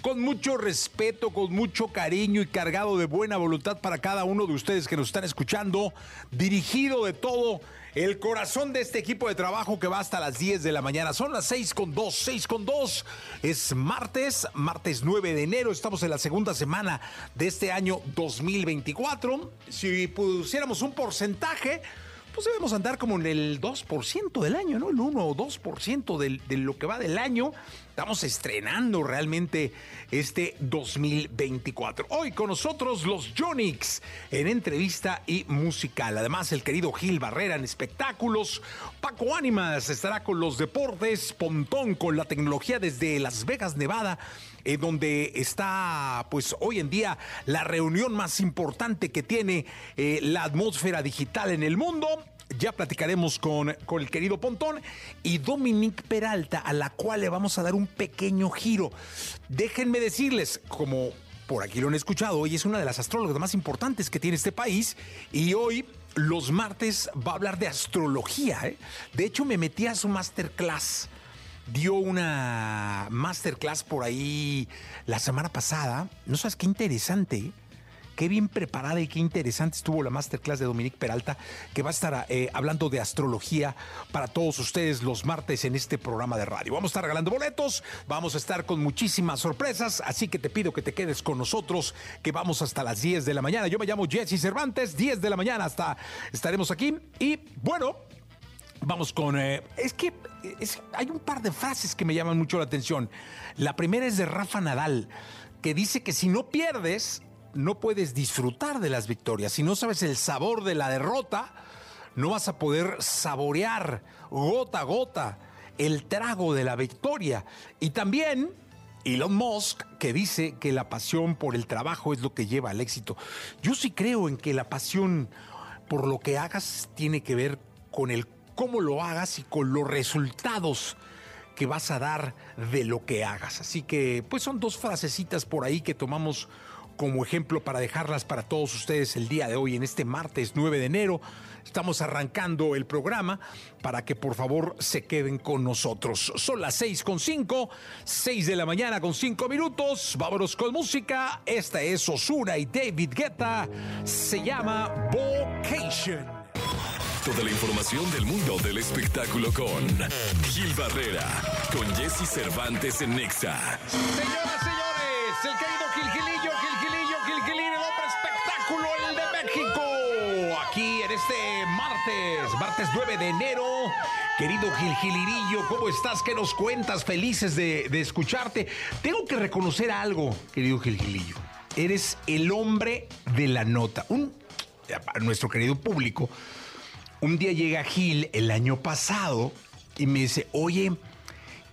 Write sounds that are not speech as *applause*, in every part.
con mucho respeto, con mucho cariño y cargado de buena voluntad para cada uno de ustedes que nos están escuchando, dirigido de todo el corazón de este equipo de trabajo que va hasta las 10 de la mañana. Son las 6 con 2, 6 con 2. Es martes, martes 9 de enero. Estamos en la segunda semana de este año 2024. Si pusiéramos un porcentaje, pues debemos andar como en el 2% del año, ¿no? El 1 o 2% del, de lo que va del año. Estamos estrenando realmente este 2024. Hoy con nosotros los Jonix en entrevista y musical. Además, el querido Gil Barrera en espectáculos. Paco Ánimas estará con los deportes. Pontón con la tecnología desde Las Vegas, Nevada. Eh, donde está, pues hoy en día, la reunión más importante que tiene eh, la atmósfera digital en el mundo. Ya platicaremos con, con el querido Pontón y Dominique Peralta, a la cual le vamos a dar un pequeño giro. Déjenme decirles, como por aquí lo han escuchado, hoy es una de las astrólogas más importantes que tiene este país y hoy los martes va a hablar de astrología. ¿eh? De hecho, me metí a su masterclass. Dio una masterclass por ahí la semana pasada. No sabes qué interesante. Qué bien preparada y qué interesante estuvo la masterclass de Dominique Peralta, que va a estar eh, hablando de astrología para todos ustedes los martes en este programa de radio. Vamos a estar regalando boletos, vamos a estar con muchísimas sorpresas, así que te pido que te quedes con nosotros, que vamos hasta las 10 de la mañana. Yo me llamo Jesse Cervantes, 10 de la mañana hasta estaremos aquí. Y bueno, Vamos con... Eh, es que hay un par de frases que me llaman mucho la atención. La primera es de Rafa Nadal, que dice que si no pierdes, no puedes disfrutar de las victorias. Si no sabes el sabor de la derrota, no vas a poder saborear gota a gota el trago de la victoria. Y también Elon Musk, que dice que la pasión por el trabajo es lo que lleva al éxito. Yo sí creo en que la pasión por lo que hagas tiene que ver con el cómo lo hagas y con los resultados que vas a dar de lo que hagas. Así que, pues son dos frasecitas por ahí que tomamos como ejemplo para dejarlas para todos ustedes el día de hoy, en este martes 9 de enero. Estamos arrancando el programa para que por favor se queden con nosotros. Son las 6 con 5, 6 de la mañana con 5 minutos. Vámonos con música. Esta es Osuna y David Guetta. Se llama Vocation. Toda la información del mundo del espectáculo con Gil Barrera, con Jesse Cervantes en Nexa. Señoras, señores, el querido Gil este martes, martes 9 de enero. Querido Gil Gilirillo, ¿cómo estás? ¿Qué nos cuentas? Felices de, escucharte. Tengo que reconocer algo, querido Gil Gilillo. Eres el hombre de la nota. Un, nuestro querido público, un día llega Gil el año pasado y me dice, oye,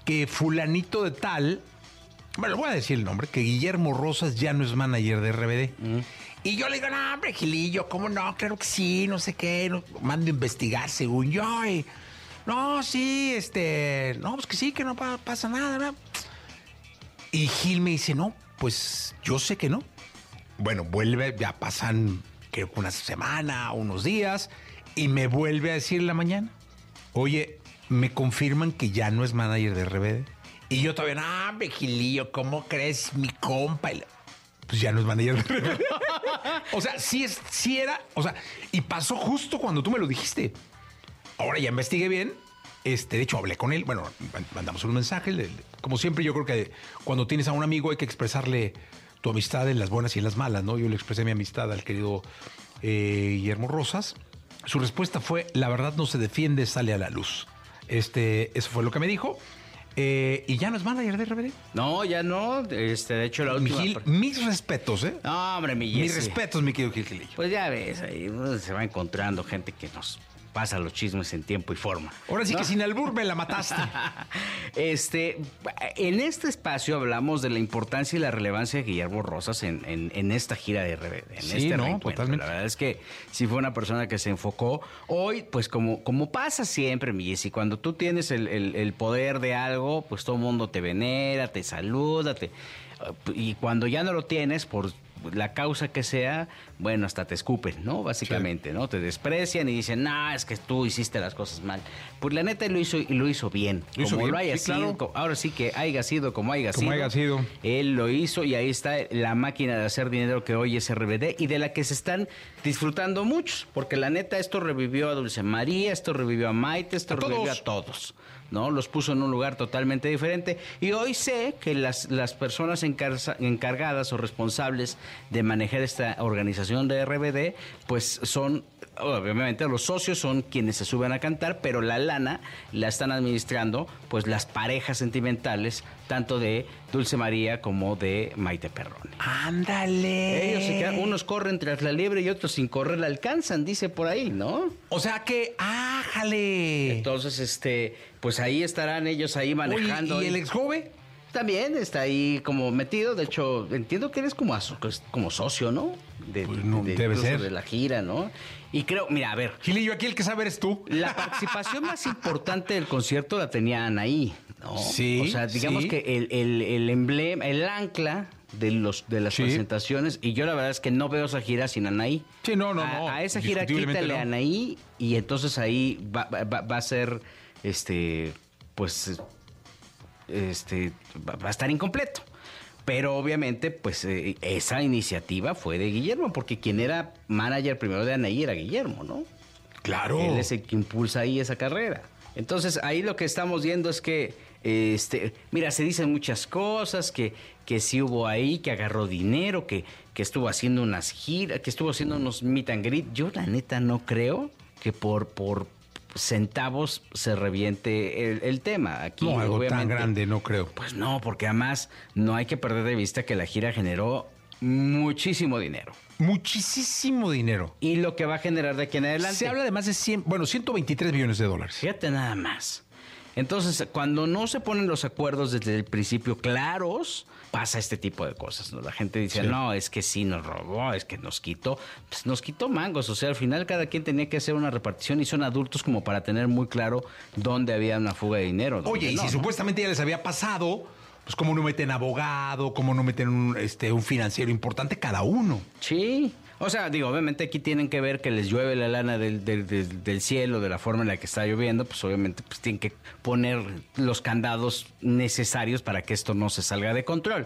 que fulanito de tal, bueno, voy a decir el nombre, que Guillermo Rosas ya no es manager de RBD. Y yo le digo, no, hombre, Gilillo, ¿cómo no? Claro que sí, no sé qué, mando a investigar según yo. y, no, sí, este, no, pues que sí, que no pa- pasa nada, ¿no? Y Gil me dice, no, pues yo sé que no. Bueno, vuelve, ya pasan que una semana, unos días, y me vuelve a decir en la mañana, oye, me confirman que ya no es manager de RBD. Y yo todavía, no, hombre, Gilillo, ¿cómo crees mi compa? Pues ya no es manager de *laughs* o sea, sí, es, sí era, o sea, y pasó justo cuando tú me lo dijiste. Ahora ya investigué bien. Este, de hecho, hablé con él. Bueno, man- mandamos un mensaje. Como siempre, yo creo que cuando tienes a un amigo hay que expresarle tu amistad en las buenas y en las malas, ¿no? Yo le expresé mi amistad al querido eh, Guillermo Rosas. Su respuesta fue, la verdad no se defiende, sale a la luz. Este, eso fue lo que me dijo. Eh, y ya no es manager de RBD. No, ya no. Este, de hecho, la última. Gil, mis respetos, ¿eh? No, hombre, mi Mis respetos, mi querido Gil Gilillo. Pues ya ves, ahí se va encontrando gente que nos pasa los chismes en tiempo y forma. Ahora sí que sin albur me la mataste. *laughs* este, en este espacio hablamos de la importancia y la relevancia de Guillermo Rosas en, en, esta gira de RBD, en sí, este no, totalmente. La verdad es que sí fue una persona que se enfocó. Hoy, pues como, como pasa siempre, mi Jessy, cuando tú tienes el, el, el poder de algo, pues todo el mundo te venera, te saluda, te, y cuando ya no lo tienes, por la causa que sea, bueno, hasta te escupen, ¿no? Básicamente, ¿no? Te desprecian y dicen, no, es que tú hiciste las cosas mal. Pues la neta lo hizo lo hizo bien. como lo haya sido, ahora sí que haya sido como haya como sido. Haya sido. Él lo hizo y ahí está la máquina de hacer dinero que hoy es RBD y de la que se están disfrutando muchos, porque la neta esto revivió a Dulce María, esto revivió a Maite, esto revivió a todos. ¿No? Los puso en un lugar totalmente diferente. Y hoy sé que las, las personas encargadas o responsables de manejar esta organización de RBD, pues son obviamente los socios son quienes se suben a cantar, pero la lana la están administrando pues las parejas sentimentales, tanto de Dulce María como de Maite Perrone. Ándale. Ellos se quedan, unos corren tras la liebre y otros sin correr la alcanzan, dice por ahí, ¿no? O sea que, ájale. Entonces, este, pues ahí estarán ellos ahí manejando. ¿Y el ex joven? También está ahí como metido. De hecho, entiendo que eres como, como socio, ¿no? De, pues debe ser. de la gira, ¿no? Y creo, mira, a ver. Gilillo, aquí el que saber es tú. La participación más importante del concierto la tenía Anaí, ¿no? Sí. O sea, digamos que el, el, el, emblema, el ancla de los de las presentaciones, y yo la verdad es que no veo esa gira sin Anaí. Sí, no, no, a, no. A esa gira quítale a Anaí y entonces ahí va, va, va a ser, este, pues este, va a estar incompleto. Pero obviamente, pues eh, esa iniciativa fue de Guillermo, porque quien era manager primero de Anaí era Guillermo, ¿no? Claro. Él es el que impulsa ahí esa carrera. Entonces, ahí lo que estamos viendo es que, este, mira, se dicen muchas cosas, que, que sí hubo ahí, que agarró dinero, que, que estuvo haciendo unas giras, que estuvo haciendo unos meet and greet. Yo, la neta, no creo que por, por, centavos se reviente el, tema. Aquí, no, algo tan grande, no creo. Pues no, porque además no hay que perder de vista que la gira generó muchísimo dinero. Muchísimo dinero. Y lo que va a generar de aquí en adelante. Se habla de más de 100, bueno, 123 millones de dólares. Fíjate nada más. Entonces, cuando no se ponen los acuerdos desde el principio claros, pasa este tipo de cosas. ¿no? La gente dice, no, es que sí nos robó, es que nos quitó. Pues nos quitó mangos. O sea, al final cada quien tenía que hacer una repartición y son adultos como para tener muy claro dónde había una fuga de dinero. Oye, y si supuestamente ya les había pasado, pues cómo no meten abogado, cómo no meten un, este, un financiero importante cada uno. Sí. O sea, digo, obviamente aquí tienen que ver que les llueve la lana del, cielo, de la forma en la que está lloviendo, pues obviamente pues tienen que poner los candados necesarios para que esto no se salga de control.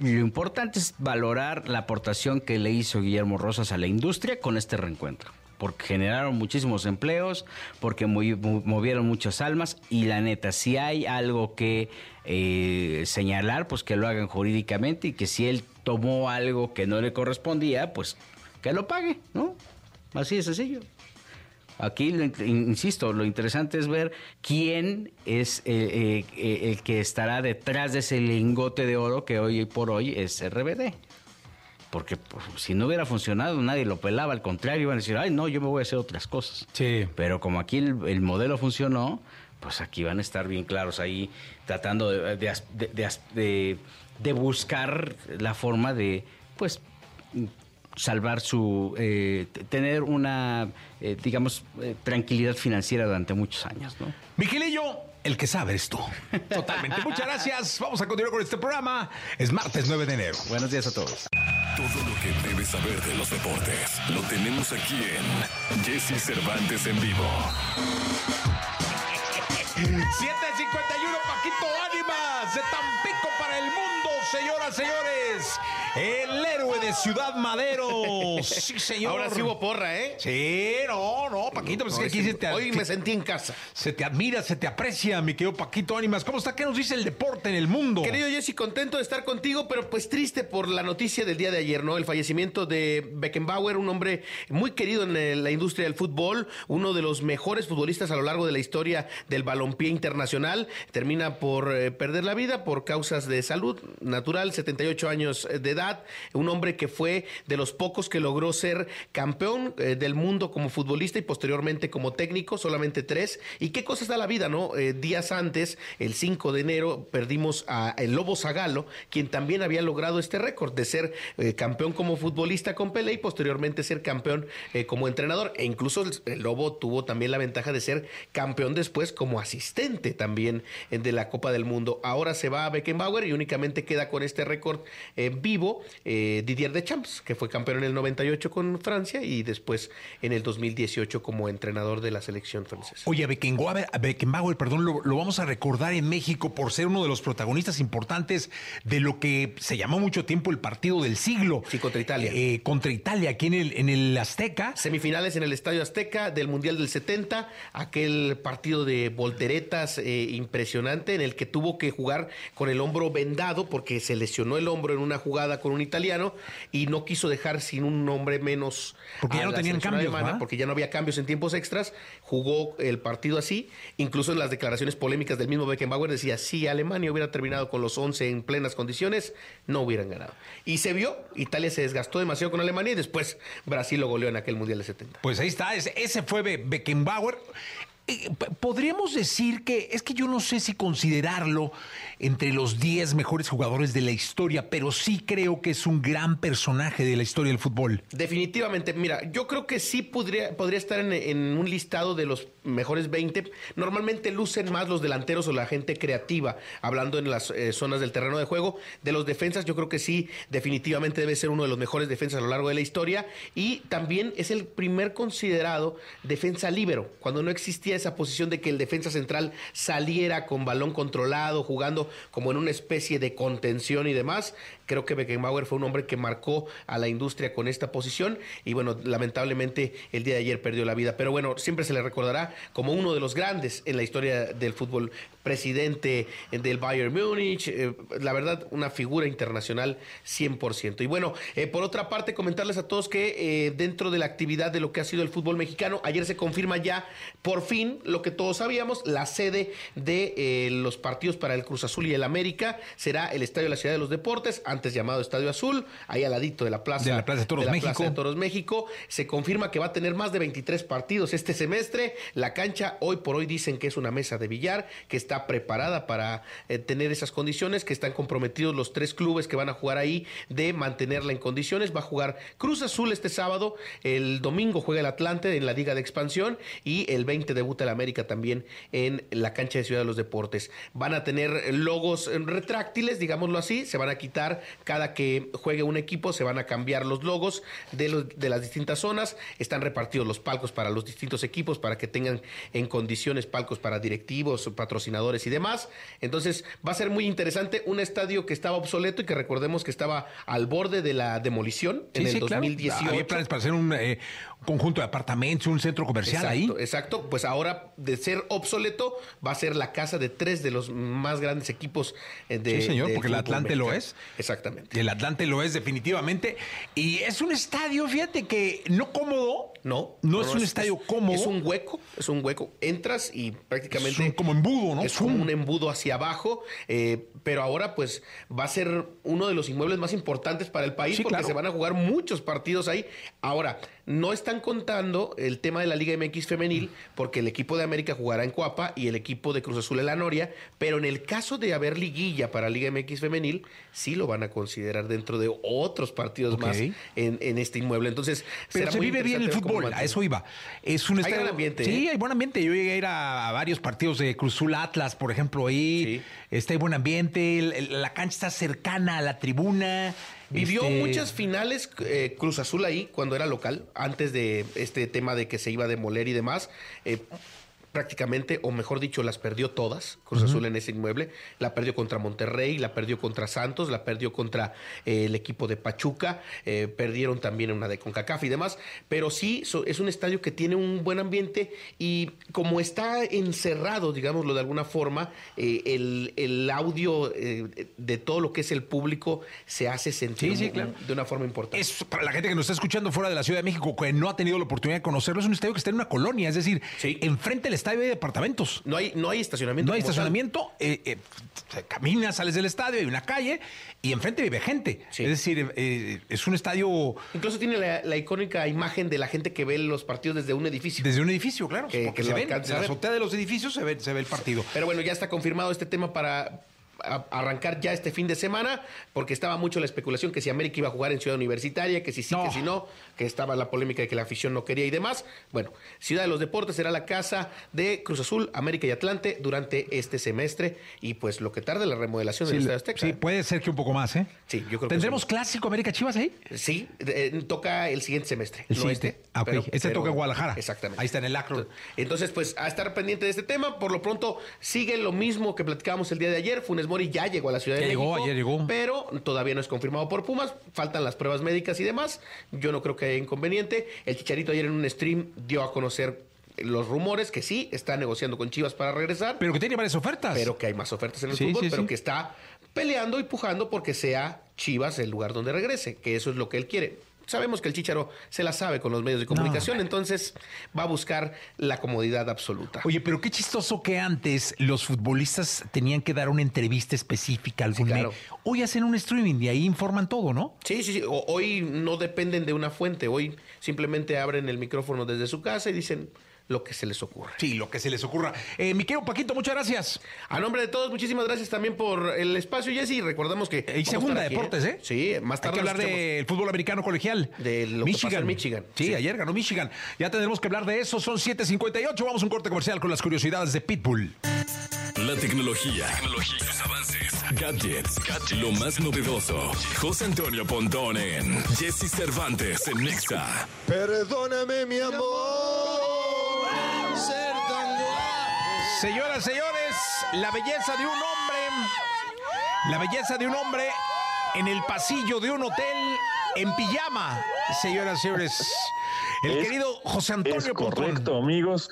Lo importante es valorar la aportación que le hizo Guillermo Rosas a la industria con este reencuentro porque generaron muchísimos empleos, porque movieron muchas almas y la neta, si hay algo que eh, señalar, pues que lo hagan jurídicamente y que si él tomó algo que no le correspondía, pues que lo pague, ¿no? Así de sencillo. Aquí, insisto, lo interesante es ver quién es eh, eh, el que estará detrás de ese lingote de oro que hoy por hoy es RBD. Porque pues, si no hubiera funcionado, nadie lo pelaba, al contrario, iban a decir, ay, no, yo me voy a hacer otras cosas. Sí. Pero como aquí el, modelo funcionó, pues aquí van a estar bien claros ahí, tratando de, de, de buscar la forma de, pues, salvar su, eh, tener una, eh, digamos, eh, tranquilidad financiera durante muchos años, ¿no? Miguelillo, el que sabe es tú. Totalmente. Muchas gracias. Vamos a continuar con este programa. Es martes 9 de enero. Buenos días a todos. Todo lo que debes saber de los deportes lo tenemos aquí en Jesse Cervantes en vivo. 751 Paquito Ánimas de Tampico. Señoras, señores. El héroe de Ciudad Madero. Sí, señor. Ahora sí hubo porra, ¿eh? Sí, no, no, Paquito, pues es que aquí se te, Hoy me sentí en casa. se te admira, se te aprecia, mi querido Paquito Ánimas. ¿Cómo está? ¿Qué nos dice el deporte en el mundo? Querido Jesse, contento de estar contigo, pero pues triste por la noticia del día de ayer, ¿no? El fallecimiento de Beckenbauer, un hombre muy querido en el- la industria del fútbol, uno de los mejores futbolistas a lo largo de la historia del balompié internacional. Termina por eh, perder la vida por causas de salud natural, 78 años de edad. Un hombre que fue de los pocos que logró ser campeón eh, del mundo como futbolista y posteriormente como técnico, solamente tres. ¿Y qué cosas da la vida, no? Eh, días antes, el 5 de enero, perdimos a el Lobo Zagalo, quien también había logrado este récord de ser eh, campeón como futbolista con Pelé y posteriormente ser campeón eh, como entrenador. E incluso el, el Lobo tuvo también la ventaja de ser campeón después como asistente también eh, de la Copa del Mundo. Ahora se va a Beckenbauer y únicamente queda con este récord eh, vivo eh, Didier Deschamps, que fue campeón en el 98 con Francia y después en el 2018 como entrenador de la selección francesa. Oye, a Beckenbauer, a Beckenbauer, perdón, lo, lo vamos a recordar en México por ser uno de los protagonistas importantes de lo que se llamó mucho tiempo el partido del siglo. Sí, contra Italia. Eh, contra Italia, aquí en el, en el Azteca. Semifinales en el Estadio Azteca del Mundial del 70, aquel partido de volteretas eh, impresionante en el que tuvo que jugar con el hombro vendado porque se lesionó el hombro en una jugada con un italiano y no quiso dejar sin un hombre menos. Porque ya no tenían cambios, porque ya no había cambios en tiempos extras, jugó el partido así, incluso en las declaraciones polémicas del mismo Beckenbauer decía, si Alemania hubiera terminado con los 11 en plenas condiciones, no hubieran ganado. Y se vio, Italia se desgastó demasiado con Alemania y después Brasil lo goleó en aquel Mundial de 70. Pues ahí está, ese, fue Be- Beckenbauer. Eh, Podríamos decir que, es que yo no sé si considerarlo entre los 10 mejores jugadores de la historia, pero sí creo que es un gran personaje de la historia del fútbol. Definitivamente, mira, yo creo que sí podría, podría estar en, un listado de los mejores 20. Normalmente lucen más los delanteros o la gente creativa, hablando en las eh, zonas del terreno de juego. De los defensas, yo creo que sí, definitivamente debe ser uno de los mejores defensas a lo largo de la historia. Y también es el primer considerado defensa líbero, cuando no existía esa posición de que el defensa central saliera con balón controlado, jugando como en una especie de contención y demás. Creo que Beckenbauer fue un hombre que marcó a la industria con esta posición y bueno, lamentablemente el día de ayer perdió la vida. Pero bueno, siempre se le recordará como uno de los grandes en la historia del fútbol, presidente del Bayern Múnich, eh, la verdad, una figura internacional 100%. Y bueno, eh, por otra parte, comentarles a todos que eh, dentro de la actividad de lo que ha sido el fútbol mexicano, ayer se confirma ya por fin lo que todos sabíamos, la sede de los partidos para el Cruz Azul y el América será el Estadio de la Ciudad de los Deportes, antes llamado Estadio Azul, ahí al ladito de la Plaza De la Plaza de Toros la México. Plaza de Toros México. Se confirma que va a tener más de 23 partidos este semestre. La cancha hoy por hoy dicen que es una mesa de billar, que está preparada para eh, tener esas condiciones, que están comprometidos los tres clubes que van a jugar ahí de mantenerla en condiciones. Va a jugar Cruz Azul este sábado, el domingo juega el Atlante en la Liga de Expansión y el 20 debuta el América también en la cancha de Ciudad de los Deportes. Van a tener logos eh, retráctiles, digámoslo así, se van a quitar cada que juegue un equipo, se van a cambiar los logos de, los- de las distintas zonas, están repartidos los palcos para los distintos equipos para que tengan en condiciones palcos para directivos, patrocinadores y demás. Entonces va a ser muy interesante un estadio que estaba obsoleto y que recordemos que estaba al borde de la demolición en el claro. 2018. Había planes para hacer un, eh, conjunto de apartamentos, un centro comercial Exacto, ahí. exacto. Pues ahora, de ser obsoleto, va a ser la casa de tres de los más grandes equipos eh, de. Sí, señor, porque el Atlante lo es. Exactamente. El Atlante lo es definitivamente. Y es un estadio, fíjate que no cómodo. No, No es un estadio cómodo. Es un hueco, es un hueco. Entras y prácticamente. Es un- como embudo, ¿no? Es como un embudo hacia abajo. eh, pero ahora, pues, va a ser uno de los inmuebles más importantes para el país Sí, porque claro. se van a jugar muchos partidos ahí. Ahora, no están contando el tema de la Liga MX femenil porque el equipo de América jugará en Coapa y el equipo de Cruz Azul en la Noria. Pero en el caso de haber liguilla para Liga MX femenil, sí lo van a considerar dentro de otros partidos más en, en este inmueble. Entonces, Pero será se muy vive bien el fútbol, a eso iba. Es un Hay estadio. gran ambiente, Sí, ¿eh? hay buen ambiente. Yo llegué a ir a, a varios partidos de Cruzul Atlas, por ejemplo, ahí. Sí. Está hay buen ambiente, el- el- la cancha está cercana a la tribuna. Vivió Este, muchas finales eh, Cruz Azul ahí cuando era local, antes de este tema de que se iba a demoler y demás. Eh, prácticamente, o mejor dicho, las perdió todas, Cruz Azul en ese inmueble. La perdió contra Monterrey, la perdió contra Santos, la perdió contra eh, el equipo de Pachuca, eh, perdieron también una de CONCACAF y demás. Pero sí, es un estadio que tiene un buen ambiente y como está encerrado, digámoslo de alguna forma, eh, el, audio de todo lo que es el público se hace sentir de una forma importante. Es para la gente que nos está escuchando fuera de la Ciudad de México, que no ha tenido la oportunidad de conocerlo, es un estadio que está en una colonia, es decir, enfrente del estadio hay departamentos. No hay, no hay estacionamiento. No hay estacionamiento. Eh, eh, caminas, sales del estadio, hay una calle y enfrente vive gente. Es decir, eh, es un estadio. Incluso tiene la, icónica imagen de la gente que ve los partidos desde un edificio. Desde un edificio, claro. Que, se ven, en la azotea de los edificios se ve, se ve el partido. Pero bueno, ya está confirmado este tema para arrancar ya este fin de semana, porque estaba mucho la especulación que si América iba a jugar en Ciudad Universitaria, que si sí, que si no, que estaba la polémica de que la afición no quería y demás. Bueno, Ciudad de los Deportes será la casa de Cruz Azul, América y Atlante durante este semestre y pues lo que tarde la remodelación del Estadio Azteca. Sí, puede ser que un poco más, ¿eh? Sí, yo creo ¿Tendremos clásico América Chivas ahí? Sí, eh, toca el siguiente semestre. El siguiente. Ah, este toca en Guadalajara. Exactamente. Ahí está en el acro. Entonces, pues a estar pendiente de este tema. Por lo pronto, sigue lo mismo que platicábamos el día de ayer. Funes Mori ya llegó a la ciudad llegó, ayer llegó. Pero todavía no es confirmado por Pumas. Faltan las pruebas médicas y demás. Yo no creo que haya inconveniente. El Chicharito ayer en un stream dio a conocer los rumores que sí está negociando con Chivas para regresar. Pero que tiene varias ofertas. Pero que hay más ofertas en el fútbol, pero que está peleando y pujando porque sea Chivas el lugar donde regrese, que eso es lo que él quiere sabemos que el Chicharo se la sabe con los medios de comunicación, entonces va a buscar la comodidad absoluta. Oye, pero qué chistoso que antes los futbolistas tenían que dar una entrevista específica al algún Hoy hacen un streaming y ahí informan todo, ¿no? Sí, sí, sí. hoy no dependen de una fuente. Hoy simplemente abren el micrófono desde su casa y dicen lo que se les ocurra. Sí, lo que se les ocurra. Eh, mi querido Paquito, muchas gracias. A nombre de todos, muchísimas gracias también por el espacio, Jesse. Recordamos que. Y segunda deportes, ¿eh? Sí, más tarde. Hay que hablar del fútbol americano colegial. De Michigan. Michigan. Sí, ayer ganó Michigan. Ya tendremos que hablar de eso. Son 7:58. Vamos a un corte comercial con las curiosidades de Pitbull. La tecnología, tecnología sus avances, gadgets, lo más novedoso. José Antonio Pontón en Jesse Cervantes en Nexa. Perdóname, mi amor. Señoras, señores, la belleza de un hombre, la belleza de un hombre en el pasillo de un hotel en pijama, señoras, señores. El querido José Antonio es correcto, amigos.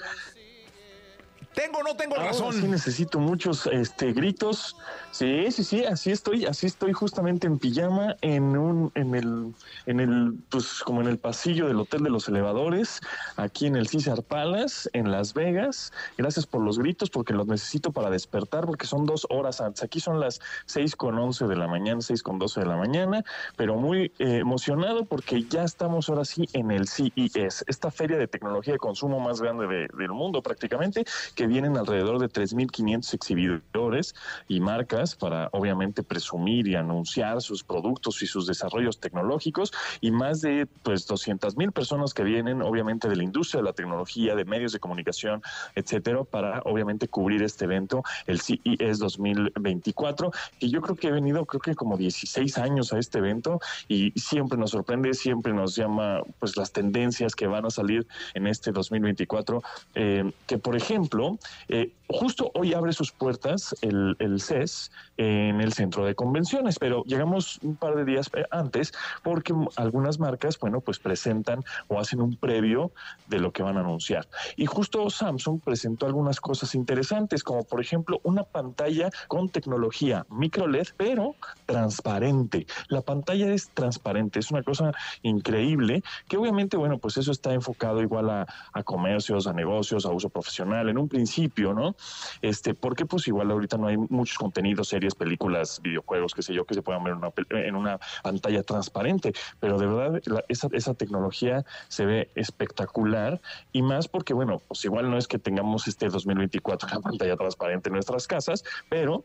¿Tengo o no tengo razón? Sí necesito muchos este, gritos. Sí, sí, sí, así estoy, así estoy justamente en pijama en un, en el, en el, pues como en el pasillo del Hotel de los Elevadores, aquí en el César Palace, en Las Vegas. Gracias por los gritos, porque los necesito para despertar, porque son dos horas antes. Aquí son las seis con once de la mañana, seis con doce de la mañana, pero muy eh, emocionado porque ya estamos ahora sí en el CES, esta feria de tecnología de consumo más grande del mundo prácticamente, que vienen alrededor de 3.500 exhibidores y marcas para obviamente presumir y anunciar sus productos y sus desarrollos tecnológicos y más de pues 200.000 personas que vienen obviamente de la industria de la tecnología, de medios de comunicación, etcétera, para obviamente cubrir este evento, el CES 2024, y yo creo que he venido creo que como 16 años a este evento y siempre nos sorprende, siempre nos llama pues las tendencias que van a salir en este 2024, eh, que por ejemplo, eh, justo hoy abre sus puertas el, CES en el centro de convenciones, pero llegamos un par de días eh, antes porque algunas marcas, bueno, pues presentan o hacen un previo de lo que van a anunciar. Y justo Samsung presentó algunas cosas interesantes, como por ejemplo una pantalla con tecnología micro LED, pero transparente. La pantalla es transparente, es una cosa increíble que obviamente, bueno, pues eso está enfocado igual a, a comercios, a negocios, a uso profesional en un principio, ¿no? Este, porque pues igual ahorita no hay muchos contenidos, series, películas, videojuegos, qué sé yo, que se puedan ver en una, en una pantalla transparente, pero de verdad esa, esa tecnología se ve espectacular y más porque, bueno, pues igual no es que tengamos este 2024 una pantalla transparente en nuestras casas, pero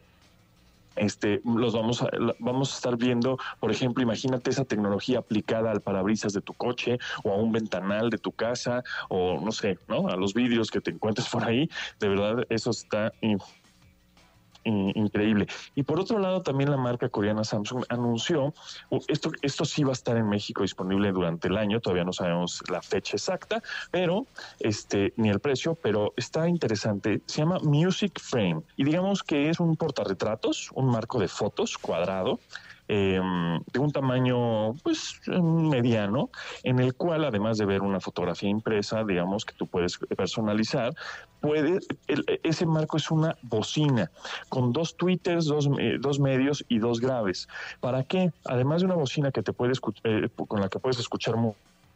este, los vamos a, vamos a estar viendo, por ejemplo, imagínate esa tecnología aplicada al parabrisas de tu coche o a un ventanal de tu casa o no sé, ¿no? A los vídeos que te encuentres por ahí. De verdad, eso está increíble. Y por otro lado, también la marca coreana Samsung anunció, esto, esto sí va a estar en México disponible durante el año, todavía no sabemos la fecha exacta, pero este, ni el precio, pero está interesante. Se llama Music Frame y digamos que es un portarretratos, un marco de fotos cuadrado Em, de un tamaño pues mediano, en el cual además de ver una fotografía impresa, digamos que tú puedes personalizar, puede, ese marco es una bocina con dos tweeters, dos, eh, dos medios y dos graves. ¿Para qué? Además de una bocina que te puede eh, con la que puedes escuchar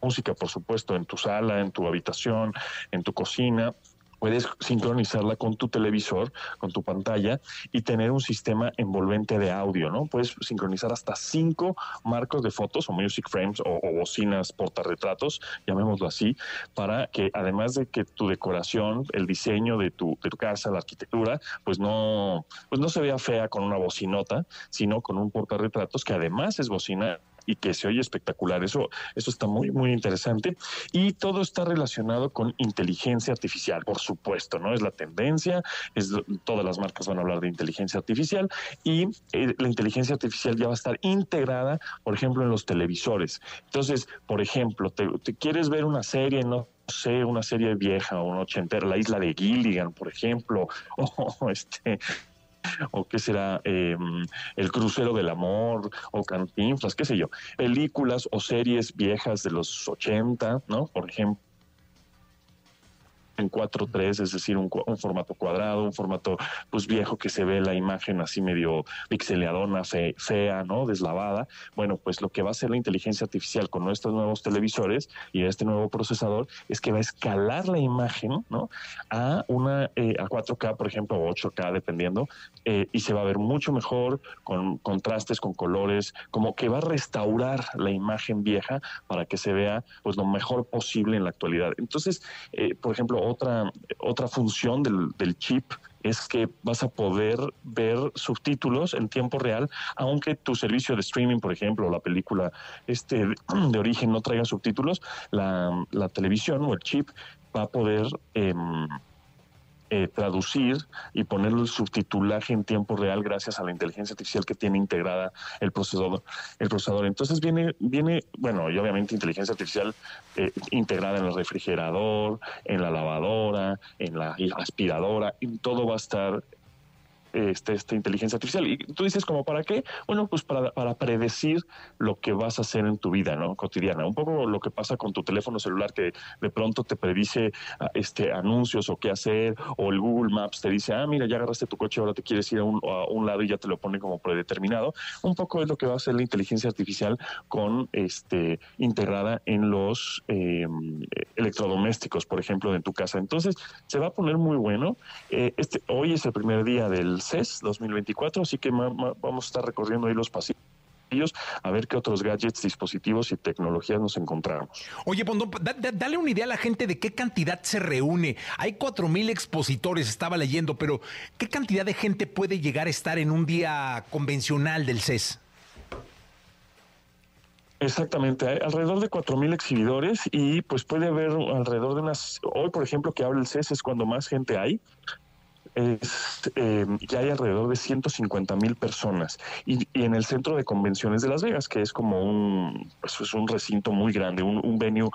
música, por supuesto, en tu sala, en tu habitación, en tu cocina, puedes sincronizarla con tu televisor, con tu pantalla y tener un sistema envolvente de audio, ¿no? Puedes sincronizar hasta cinco marcos de fotos o music frames o, bocinas portarretratos, llamémoslo así, para que además de que tu decoración, el diseño de tu, de tu casa, la arquitectura, pues no, pues no se vea fea con una bocinota, sino con un portarretratos que además es bocina y que se oye espectacular. Eso, eso está muy, muy interesante. Y todo está relacionado con inteligencia artificial, por supuesto, ¿no? Es la tendencia, es, todas las marcas van a hablar de inteligencia artificial y eh, la inteligencia artificial ya va a estar integrada, por ejemplo, en los televisores. Entonces, por ejemplo, te, quieres ver una serie, no sé, una serie vieja o una ochentera, la isla de Gilligan, por ejemplo, *laughs* o este o qué será em, El Crucero del Amor, o Cantinflas, qué sé yo, películas o series viejas de los 80, ¿no? Por ejemplo en 4.3, es decir, un, formato cuadrado, un formato pues viejo que se ve la imagen así medio pixeleadona, fea, ¿no? Deslavada. Bueno, pues lo que va a hacer la inteligencia artificial con nuestros nuevos televisores y este nuevo procesador es que va a escalar la imagen, ¿no? A una eh, a 4K, por ejemplo, o 8K, dependiendo, eh, y se va a ver mucho mejor con contrastes, con colores, como que va a restaurar la imagen vieja para que se vea pues lo mejor posible en la actualidad. Entonces, eh, por ejemplo, otra, otra función del, del chip es que vas a poder ver subtítulos en tiempo real, aunque tu servicio de streaming, por ejemplo, la película este *clears throat* de origen no traiga subtítulos, la, la televisión o el chip va a poder eh, eh, traducir y ponerlo el subtitulaje en tiempo real gracias a la inteligencia artificial que tiene integrada el procesador. El procesador. Entonces viene, viene, bueno, y obviamente inteligencia artificial eh, integrada en el refrigerador, en la lavadora, en la aspiradora, y todo va a estar este, esta inteligencia artificial. Y tú dices, como para qué? Bueno, pues para, predecir lo que vas a hacer en tu vida ¿no? cotidiana. Un poco lo que pasa con tu teléfono celular que de pronto te predice ah, este, anuncios o qué hacer, o el Google Maps te dice, ah, mira, ya agarraste tu coche, ahora te quieres ir a un, a un lado y ya te lo pone como predeterminado. Un poco es lo que va a hacer la inteligencia artificial con este integrada en los em, electrodomésticos, por ejemplo, en tu casa. Entonces, se va a poner muy bueno. Eh, este, hoy es el primer día del CES 2024, así que vamos a estar recorriendo ahí los pasillos a ver qué otros gadgets, dispositivos y tecnologías nos encontramos. Oye, Pondo, dale una idea a la gente de qué cantidad se reúne. Hay cuatro mil expositores, estaba leyendo, pero ¿qué cantidad de gente puede llegar a estar en un día convencional del CES? Exactamente, hay alrededor de cuatro mil exhibidores y pues puede haber alrededor de unas, hoy por ejemplo que habla el CES es cuando más gente hay, es, eh, ya hay alrededor de 150 mil personas. Y, en el centro de convenciones de Las Vegas, que es como un, pues es un recinto muy grande, un, un venue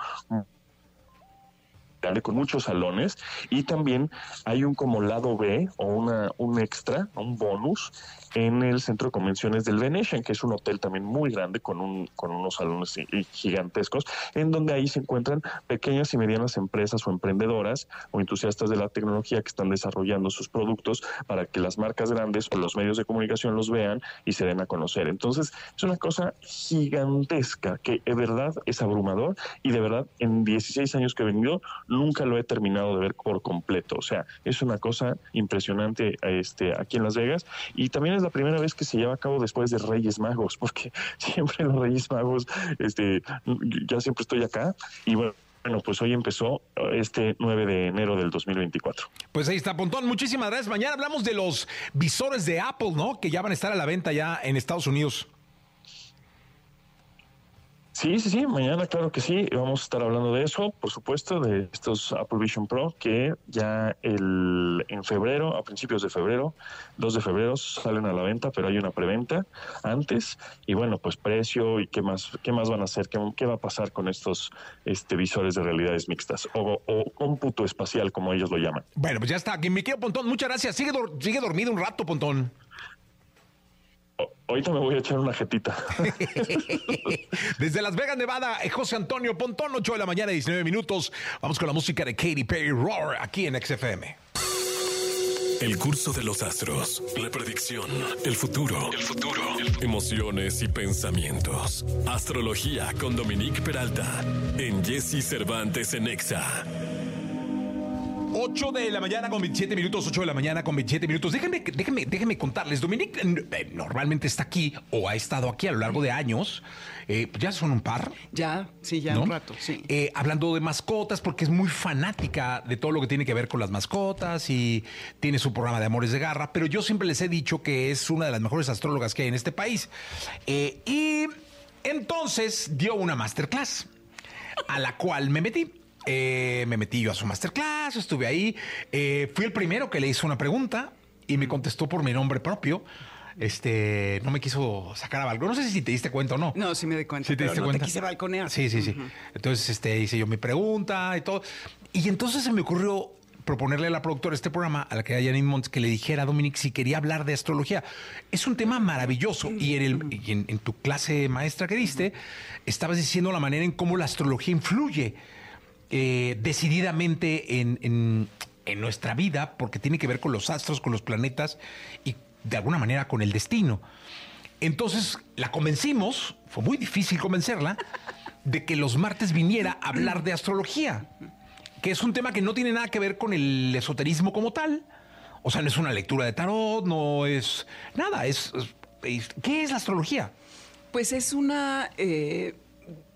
con muchos salones y también hay un como lado B o una, un extra, un bonus en el centro de convenciones del Venetian, que es un hotel también muy grande con, un, con unos salones gigantescos, en donde ahí se encuentran pequeñas y medianas empresas o emprendedoras o entusiastas de la tecnología que están desarrollando sus productos para que las marcas grandes o los medios de comunicación los vean y se den a conocer. Entonces, es una cosa gigantesca que de verdad es abrumador y de verdad en 16 años que he venido nunca lo he terminado de ver por completo. O sea, es una cosa impresionante este, aquí en Las Vegas y también es la primera vez que se lleva a cabo después de Reyes Magos, porque *laughs* siempre los Reyes Magos, este, ya siempre estoy acá y bueno. Bueno, pues hoy empezó este 9 de enero del 2024. Pues ahí está, Pontón. Muchísimas gracias. Mañana hablamos de los visores de Apple, ¿no? Que ya van a estar a la venta ya en Estados Unidos. Sí, sí, sí, mañana claro que sí, vamos a estar hablando de eso, por supuesto, de estos Apple Vision Pro que ya el, en febrero, a principios de febrero, 2 de febrero salen a la venta, pero hay una preventa antes y bueno, pues precio y qué más, qué más van a hacer, qué, qué va a pasar con estos este, visores de realidades mixtas o, o cómputo espacial como ellos lo llaman. Bueno, pues ya está, aquí me quedo Pontón, muchas gracias, sigue, sigue dormido un rato, Pontón. Ahorita me voy a echar una jetita. *laughs* Desde Las Vegas, Nevada, José Antonio Pontón, 8 de la mañana, 19 minutos. Vamos con la música de Katy Perry Roar aquí en XFM. El curso de los astros, la predicción, el futuro, el futuro, emociones y pensamientos. Astrología con Dominique Peralta en Jesse Cervantes en Exa. 8 de la mañana con 27 minutos, 8 de la mañana con 27 minutos. Déjenme, déjenme, déjenme contarles. Dominique eh, normalmente está aquí o ha estado aquí a lo largo de años. Eh, ya son un par. Ya, sí, ya ¿no? un rato, sí. Eh, hablando de mascotas, porque es muy fanática de todo lo que tiene que ver con las mascotas y tiene su programa de Amores de Garra, pero yo siempre les he dicho que es una de las mejores astrólogas que hay en este país. Y entonces dio una masterclass a la cual me metí. Eh, me metí yo a su masterclass, estuve ahí. Eh, fui el primero que le hizo una pregunta y me contestó por mi nombre propio. Este, no me quiso sacar a balcón. No sé si te diste cuenta o no. No, sí me di cuenta, ¿Sí te pero diste no cuenta? te quise balconear. Sí, sí, sí. Entonces, este, hice yo mi pregunta y todo. Y entonces se me ocurrió proponerle a la productora de este programa, a la que era Janine Montes, que le dijera a Dominic si quería hablar de astrología. Es un tema maravilloso. Y en, el- y en- en tu clase maestra que diste, estabas diciendo la manera en cómo la astrología influye eh, decididamente en, en- nuestra vida, porque tiene que ver con los astros, con los planetas y de alguna manera con el destino. Entonces la convencimos, fue muy difícil convencerla, de que los martes viniera a hablar de astrología, que es un tema que no tiene nada que ver con el esoterismo como tal. O sea, no es una lectura de tarot, no es nada, es... es- ¿Qué es la astrología? Pues es una, eh,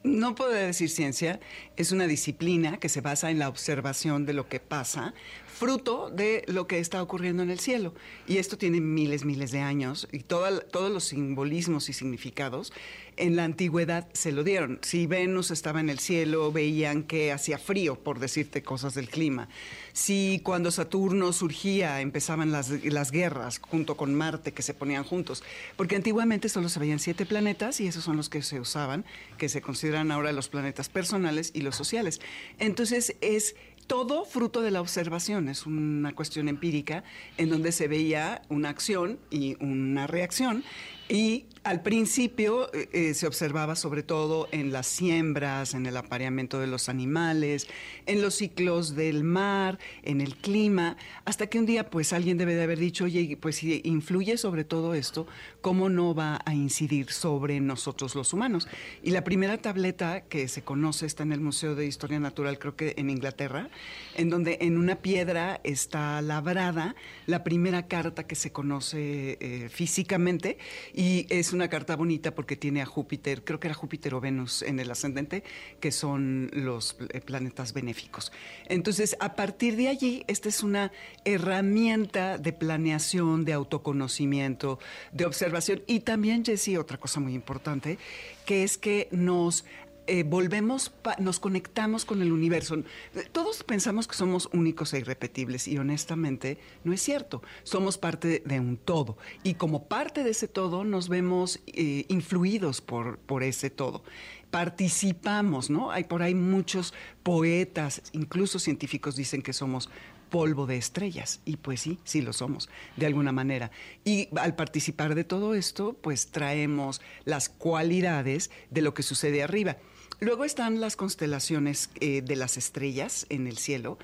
no puedo decir ciencia, es una disciplina que se basa en la observación de lo que pasa, fruto de lo que está ocurriendo en el cielo. Y esto tiene miles, miles de años y todos los simbolismos y significados en la antigüedad se lo dieron. Si Venus estaba en el cielo, veían que hacía frío, por decirte cosas del clima. Si cuando Saturno surgía empezaban las, las guerras junto con Marte que se ponían juntos, porque antiguamente solo se veían siete planetas y esos son los que se usaban, que se consideran ahora los planetas personales y los sociales. Entonces es todo fruto de la observación, es una cuestión empírica en donde se veía una acción y una reacción y al principio eh, eh, se observaba sobre todo en las siembras, en el apareamiento de los animales, en los ciclos del mar, en el clima, hasta que un día pues alguien debe de haber dicho, oye, pues si influye sobre todo esto, ¿cómo no va a incidir sobre nosotros los humanos? Y la primera tableta que se conoce está en el Museo de Historia Natural, creo que en Inglaterra, en donde en una piedra está labrada la primera carta que se conoce eh, físicamente y es una carta bonita porque tiene a Júpiter, creo que era Júpiter o Venus en el ascendente, que son los eh, planetas benéficos. Entonces, a partir de allí, esta es una herramienta de planeación, de autoconocimiento, de observación y también, Jessie, otra cosa muy importante, que es que nos eh, volvemos, nos conectamos con el universo. Todos pensamos que somos únicos e irrepetibles y honestamente no es cierto. Somos parte de un todo y como parte de ese todo nos vemos eh, influidos por, por ese todo. Participamos, ¿no? Hay por ahí muchos poetas, incluso científicos dicen que somos polvo de estrellas. Y pues sí, sí lo somos, de alguna manera. Y al participar de todo esto, pues traemos las cualidades de lo que sucede arriba. Luego están las constelaciones eh, de las estrellas en el cielo,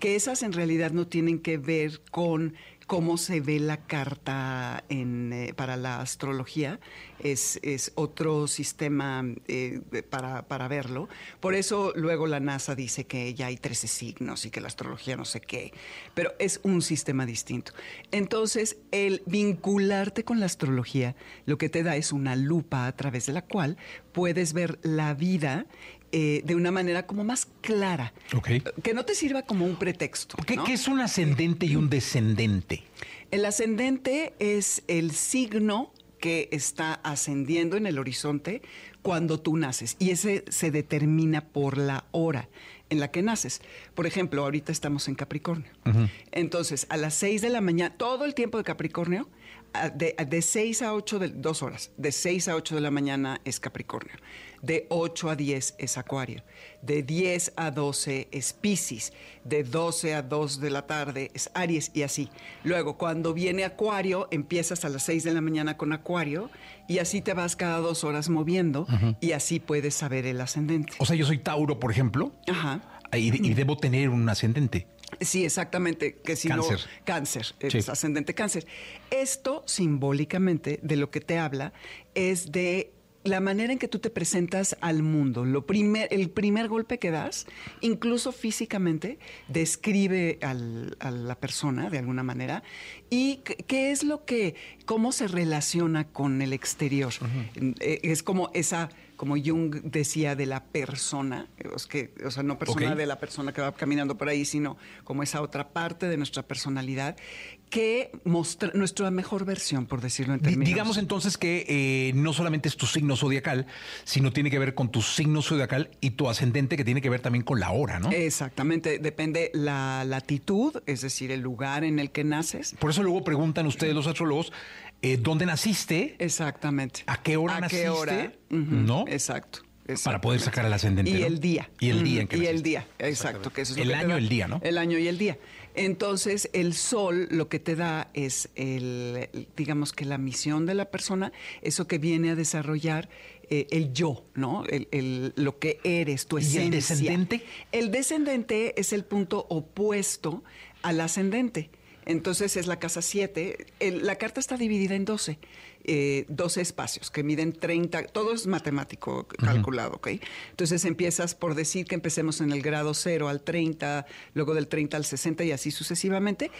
que esas en realidad no tienen que ver con cómo se ve la carta eh, para la astrología. Es, otro sistema eh, para verlo. Por eso luego la NASA dice que ya hay 13 signos y que la astrología no sé qué. Pero es un sistema distinto. Entonces, el vincularte con la astrología lo que te da es una lupa a través de la cual puedes ver la vida eh, de una manera como más clara. Ok. Que no te sirva como un pretexto. ¿Qué, ¿no? qué es un ascendente y un descendente? El ascendente es el signo que está ascendiendo en el horizonte cuando tú naces. Y ese se determina por la hora en la que naces. Por ejemplo, ahorita estamos en Capricornio. Entonces, a las 6 de la mañana, todo el tiempo de Capricornio, de, de 6 a 8, de, dos horas, de 6 a 8 de la mañana es Capricornio, de 8 a 10 es Acuario, de 10 a 12 es Piscis, de 12 a 2 de la tarde es Aries y así. Luego, cuando viene Acuario, empiezas a las 6 de la mañana con Acuario y así te vas cada dos horas moviendo y así puedes saber el ascendente. O sea, yo soy Tauro, por ejemplo, Ajá. y, y debo tener un ascendente. Sí, exactamente, que si Cáncer. no cáncer, Sí. es ascendente cáncer. Esto simbólicamente de lo que te habla es de la manera en que tú te presentas al mundo. Lo primer, el primer golpe que das, incluso físicamente, describe al- a la persona de alguna manera y qué- qué es lo que, cómo se relaciona con el exterior. Eh, Es como esa como Jung decía de la persona, que, o sea, no persona de la persona que va caminando por ahí, sino como esa otra parte de nuestra personalidad que muestra nuestra mejor versión, por decirlo en términos. Digamos entonces que eh, no solamente es tu signo zodiacal, sino tiene que ver con tu signo zodiacal y tu ascendente, que tiene que ver también con la hora, ¿no? Exactamente, depende la latitud, es decir, el lugar en el que naces. Por eso luego preguntan ustedes, los astrólogos, eh, ¿dónde naciste? Exactamente. ¿A qué hora ¿A naciste? qué hora? ¿No? Exacto. Para poder sacar el ascendente, Y ¿no? el día. Y el día en que Y el día, exacto. Que eso es lo El año, da. el día, ¿no? El año y el día. Entonces, el sol lo que te da es, el, digamos que la misión de la persona, eso que viene a desarrollar eh, el yo, ¿no? El, el- lo que eres, tu ¿Y el esencia. descendente? El descendente es el punto opuesto al ascendente. Entonces es la casa 7. El- la carta está dividida en 12. Eh, 12 espacios que miden 30. Todo es matemático calculado, ¿ok? Entonces empiezas por decir que empecemos en el grado 0 al 30, luego del 30 al 60 y así sucesivamente.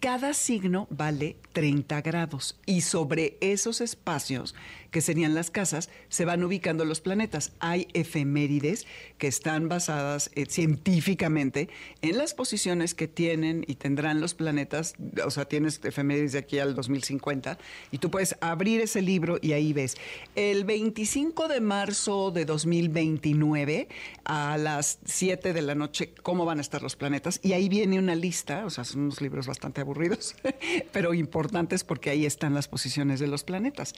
Cada signo vale 30 grados y sobre esos espacios, que serían las casas, se van ubicando los planetas. Hay efemérides que están basadas eh, científicamente en las posiciones que tienen y tendrán los planetas. O sea, tienes efemérides de aquí al 2050 y tú puedes abrir ese libro y ahí ves. El 25 de marzo de 2029 a las 7 de la noche, cómo van a estar los planetas. Y ahí viene una lista, o sea, son unos libros bastante aburridos, *laughs* pero importantes porque ahí están las posiciones de los planetas.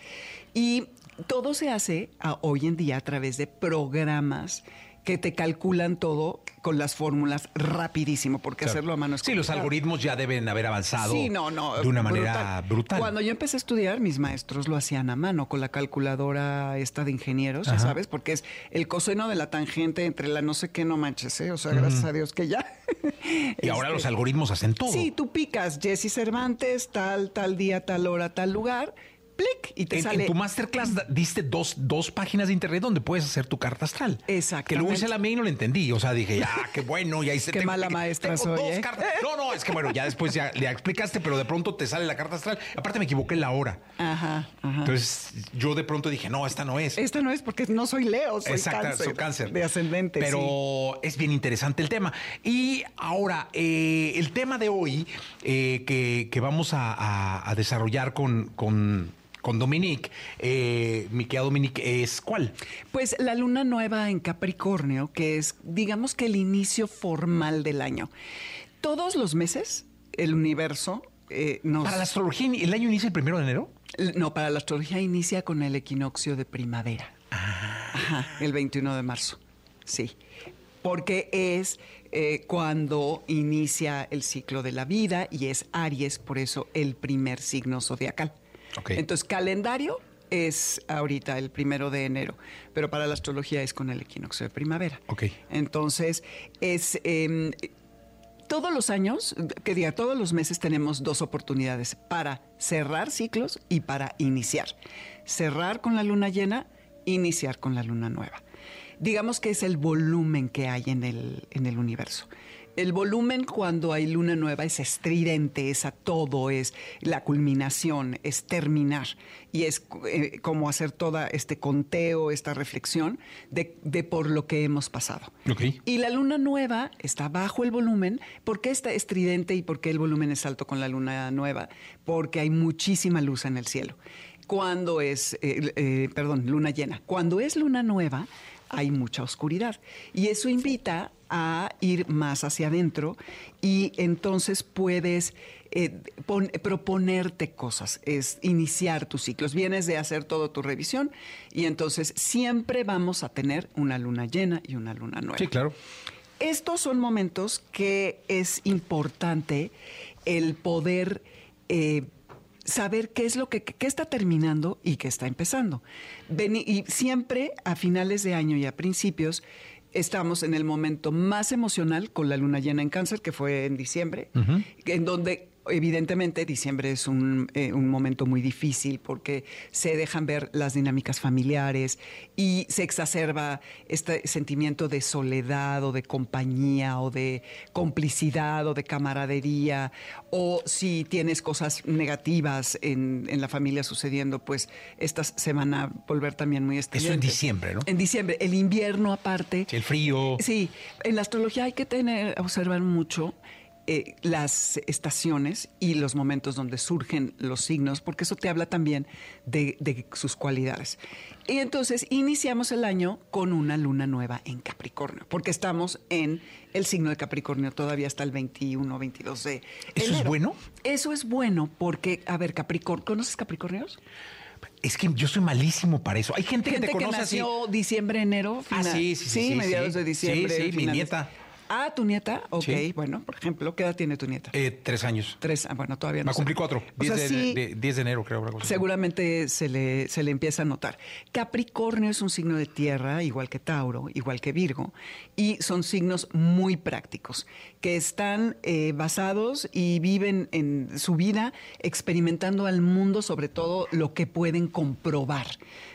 Y todo se hace a- hoy en día a través de programas que te calculan todo con las fórmulas rapidísimo, porque Claro. hacerlo a mano es Sí, los complicado. algoritmos ya deben haber avanzado Sí, no, no, de una manera brutal. Cuando yo empecé a estudiar, mis maestros lo hacían a mano con la calculadora esta de ingenieros, ya sabes, porque es el coseno de la tangente entre la no sé qué, no manches, ¿eh? O sea, gracias a Dios que ya. y ahora Este, los algoritmos hacen todo. Sí, tú picas Jesse Cervantes, tal, tal día, tal hora, tal lugar, plic, y te En, sale. en tu masterclass diste dos, dos páginas de internet donde puedes hacer tu carta astral. Exactamente. Que luego hice la mía y no la entendí. O sea, dije, ah, qué bueno, ya hice *laughs* Qué mala maestra tengo soy, dos ¿eh? cartas. No, no, es que bueno, ya después ya le explicaste, pero de pronto te sale la carta astral. Aparte me equivoqué en la hora. Ajá, ajá. Entonces yo de pronto dije, no, esta no es. Esta no es porque no soy Leo, soy Exacto, cáncer. soy cáncer. De ascendente. sí. Pero es bien interesante el tema. Y ahora, eh, el tema de hoy eh, que, que vamos a, a- a desarrollar con, con, con Dominique, eh, mi querida Dominique, es ¿cuál? Pues la luna nueva en Capricornio, que es, digamos que el inicio formal del año. Todos los meses, el universo eh, nos. Para la astrología, ¿el año inicia el primero de enero? No, para la astrología inicia con el equinoccio de primavera. Ajá, el 21 de marzo. Sí. Porque es eh, cuando inicia el ciclo de la vida y es Aries, por eso el primer signo zodiacal. Ok. Entonces, calendario es ahorita el primero de enero, pero para la astrología es con el equinoccio de primavera. Ok. Entonces, es. em, todos los años, que diga, todos los meses tenemos dos oportunidades para cerrar ciclos y para iniciar. Cerrar con la luna llena, iniciar con la luna nueva. Digamos que es el volumen que hay en el, en el universo. El volumen cuando hay luna nueva es estridente, es a todo, es la culminación, es terminar. Y es eh, como hacer toda este conteo, esta reflexión de, de por lo que hemos pasado. Y la luna nueva está bajo el volumen. ¿Por qué está estridente y por qué el volumen es alto con la luna nueva? Porque hay muchísima luz en el cielo. Cuando es, eh, eh, perdón, luna llena. Cuando es luna nueva, hay mucha oscuridad. Y eso invita a ir más hacia adentro y entonces puedes eh, pon- proponerte cosas, es iniciar tus ciclos. Vienes de hacer toda tu revisión y entonces siempre vamos a tener una luna llena y una luna nueva. Sí, claro. Estos son momentos que es importante el poder eh, saber qué es lo que qué está terminando y qué está empezando. Y siempre a finales de año y a principios estamos en el momento más emocional con la luna llena en cáncer, que fue en diciembre, en donde evidentemente diciembre es un, eh, un momento muy difícil porque se dejan ver las dinámicas familiares y se exacerba este sentimiento de soledad o de compañía o de complicidad o de camaradería o si tienes cosas negativas en, en la familia sucediendo, pues estas se van a volver también muy estridentes. diciembre, ¿no? En diciembre. El invierno aparte. Sí, el frío. Sí, en la astrología hay que tener, observar mucho eh, las estaciones y los momentos donde surgen los signos, porque eso te habla también de, de sus cualidades. Y entonces iniciamos el año con una luna nueva en Capricornio, porque estamos en el signo de Capricornio todavía hasta el 21, 22 de ¿Eso es bueno? Eso es bueno porque, a ver, Capricornio, ¿conoces Capricornios? Es que yo soy malísimo para eso. Hay gente, Gente que te que conoce así. diciembre, enero. Ah, sí, sí, sí, sí, mediados sí. de diciembre. Sí, sí, mi nieta. Ah, tu nieta, ok. Sí. Bueno, por ejemplo, ¿qué edad tiene tu nieta? Eh, tres años. Tres, ah, bueno, todavía no. Va a cumplir cuatro. O 10 sea, de, sí, de- 10 de enero, creo. seguramente se le, se le empieza a notar. Capricornio es un signo de tierra, igual que Tauro, igual que Virgo, y son signos muy prácticos, que están eh, basados y viven en su vida experimentando al mundo, sobre todo lo que pueden comprobar,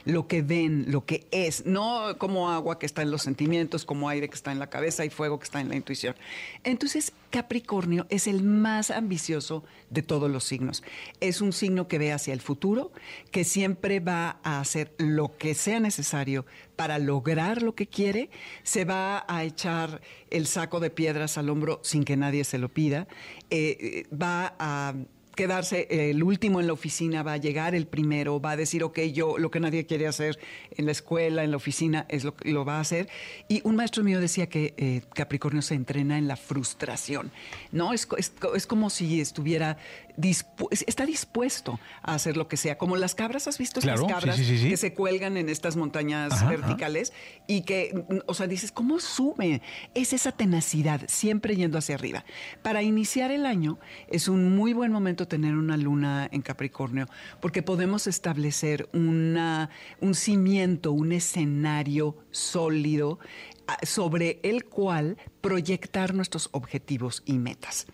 lo que ven, lo que es, no como agua que está en los sentimientos, como aire que está en la cabeza y fuego que está en la intuición. Entonces, Capricornio es el más ambicioso de todos los signos. Es un signo que ve hacia el futuro, que siempre va a hacer lo que sea necesario para lograr lo que quiere, se va a echar el saco de piedras al hombro sin que nadie se lo pida, eh, va a quedarse el último en la oficina, va a llegar el primero, va a decir, ok, yo lo que nadie quiere hacer en la escuela, en la oficina, es lo que lo va a hacer. Y un maestro mío decía que eh, Capricornio se entrena en la frustración, ¿no? Es, es como si estuviera, dispu- está dispuesto a hacer lo que sea, como las cabras, ¿has visto Claro, estas cabras sí, sí, sí. que se cuelgan en estas montañas Ajá, verticales y que, o sea, dices, ¿cómo sube? Es esa tenacidad, siempre yendo hacia arriba. Para iniciar el año es un muy buen momento tener una luna en Capricornio, porque podemos establecer una, un cimiento, un escenario sólido ah, sobre el cual proyectar nuestros objetivos y metas.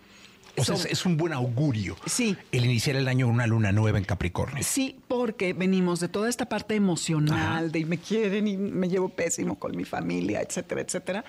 O sea, es, es un buen augurio. Sí. El iniciar el año con una luna nueva en Capricornio. Sí, porque venimos de toda esta parte emocional, Ajá. de me quieren y me llevo pésimo con mi familia, etcétera, etcétera,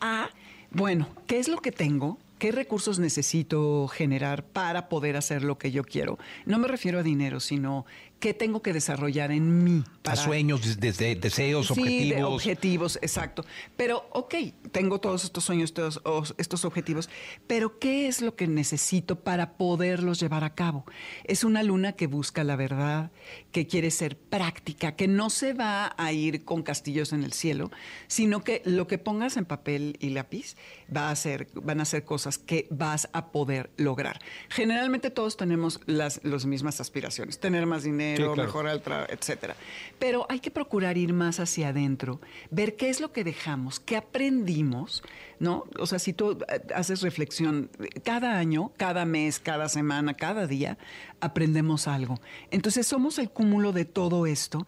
a, bueno, ¿qué es lo que tengo? ¿Qué recursos necesito generar para poder hacer lo que yo quiero? No me refiero a dinero, sino qué tengo que desarrollar en mí. A sueños, des- desde deseos, Sí, de objetivos. objetivos, exacto. Pero, ok, tengo todos estos sueños, todos os- estos objetivos, pero ¿qué es lo que necesito para poderlos llevar a cabo? Es una luna que busca la verdad, que quiere ser práctica, que no se va a ir con castillos en el cielo, sino que lo que pongas en papel y lápiz va a ser, van a ser cosas que vas a poder lograr. Generalmente todos tenemos las, las mismas aspiraciones, tener más dinero, Sí, claro. mejorar el trabajo, etcétera. Pero hay que procurar ir más hacia adentro, ver qué es lo que dejamos, qué aprendimos, ¿no? O sea, si tú eh, haces reflexión cada año, cada mes, cada semana, cada día, aprendemos algo. Entonces somos el cúmulo de todo esto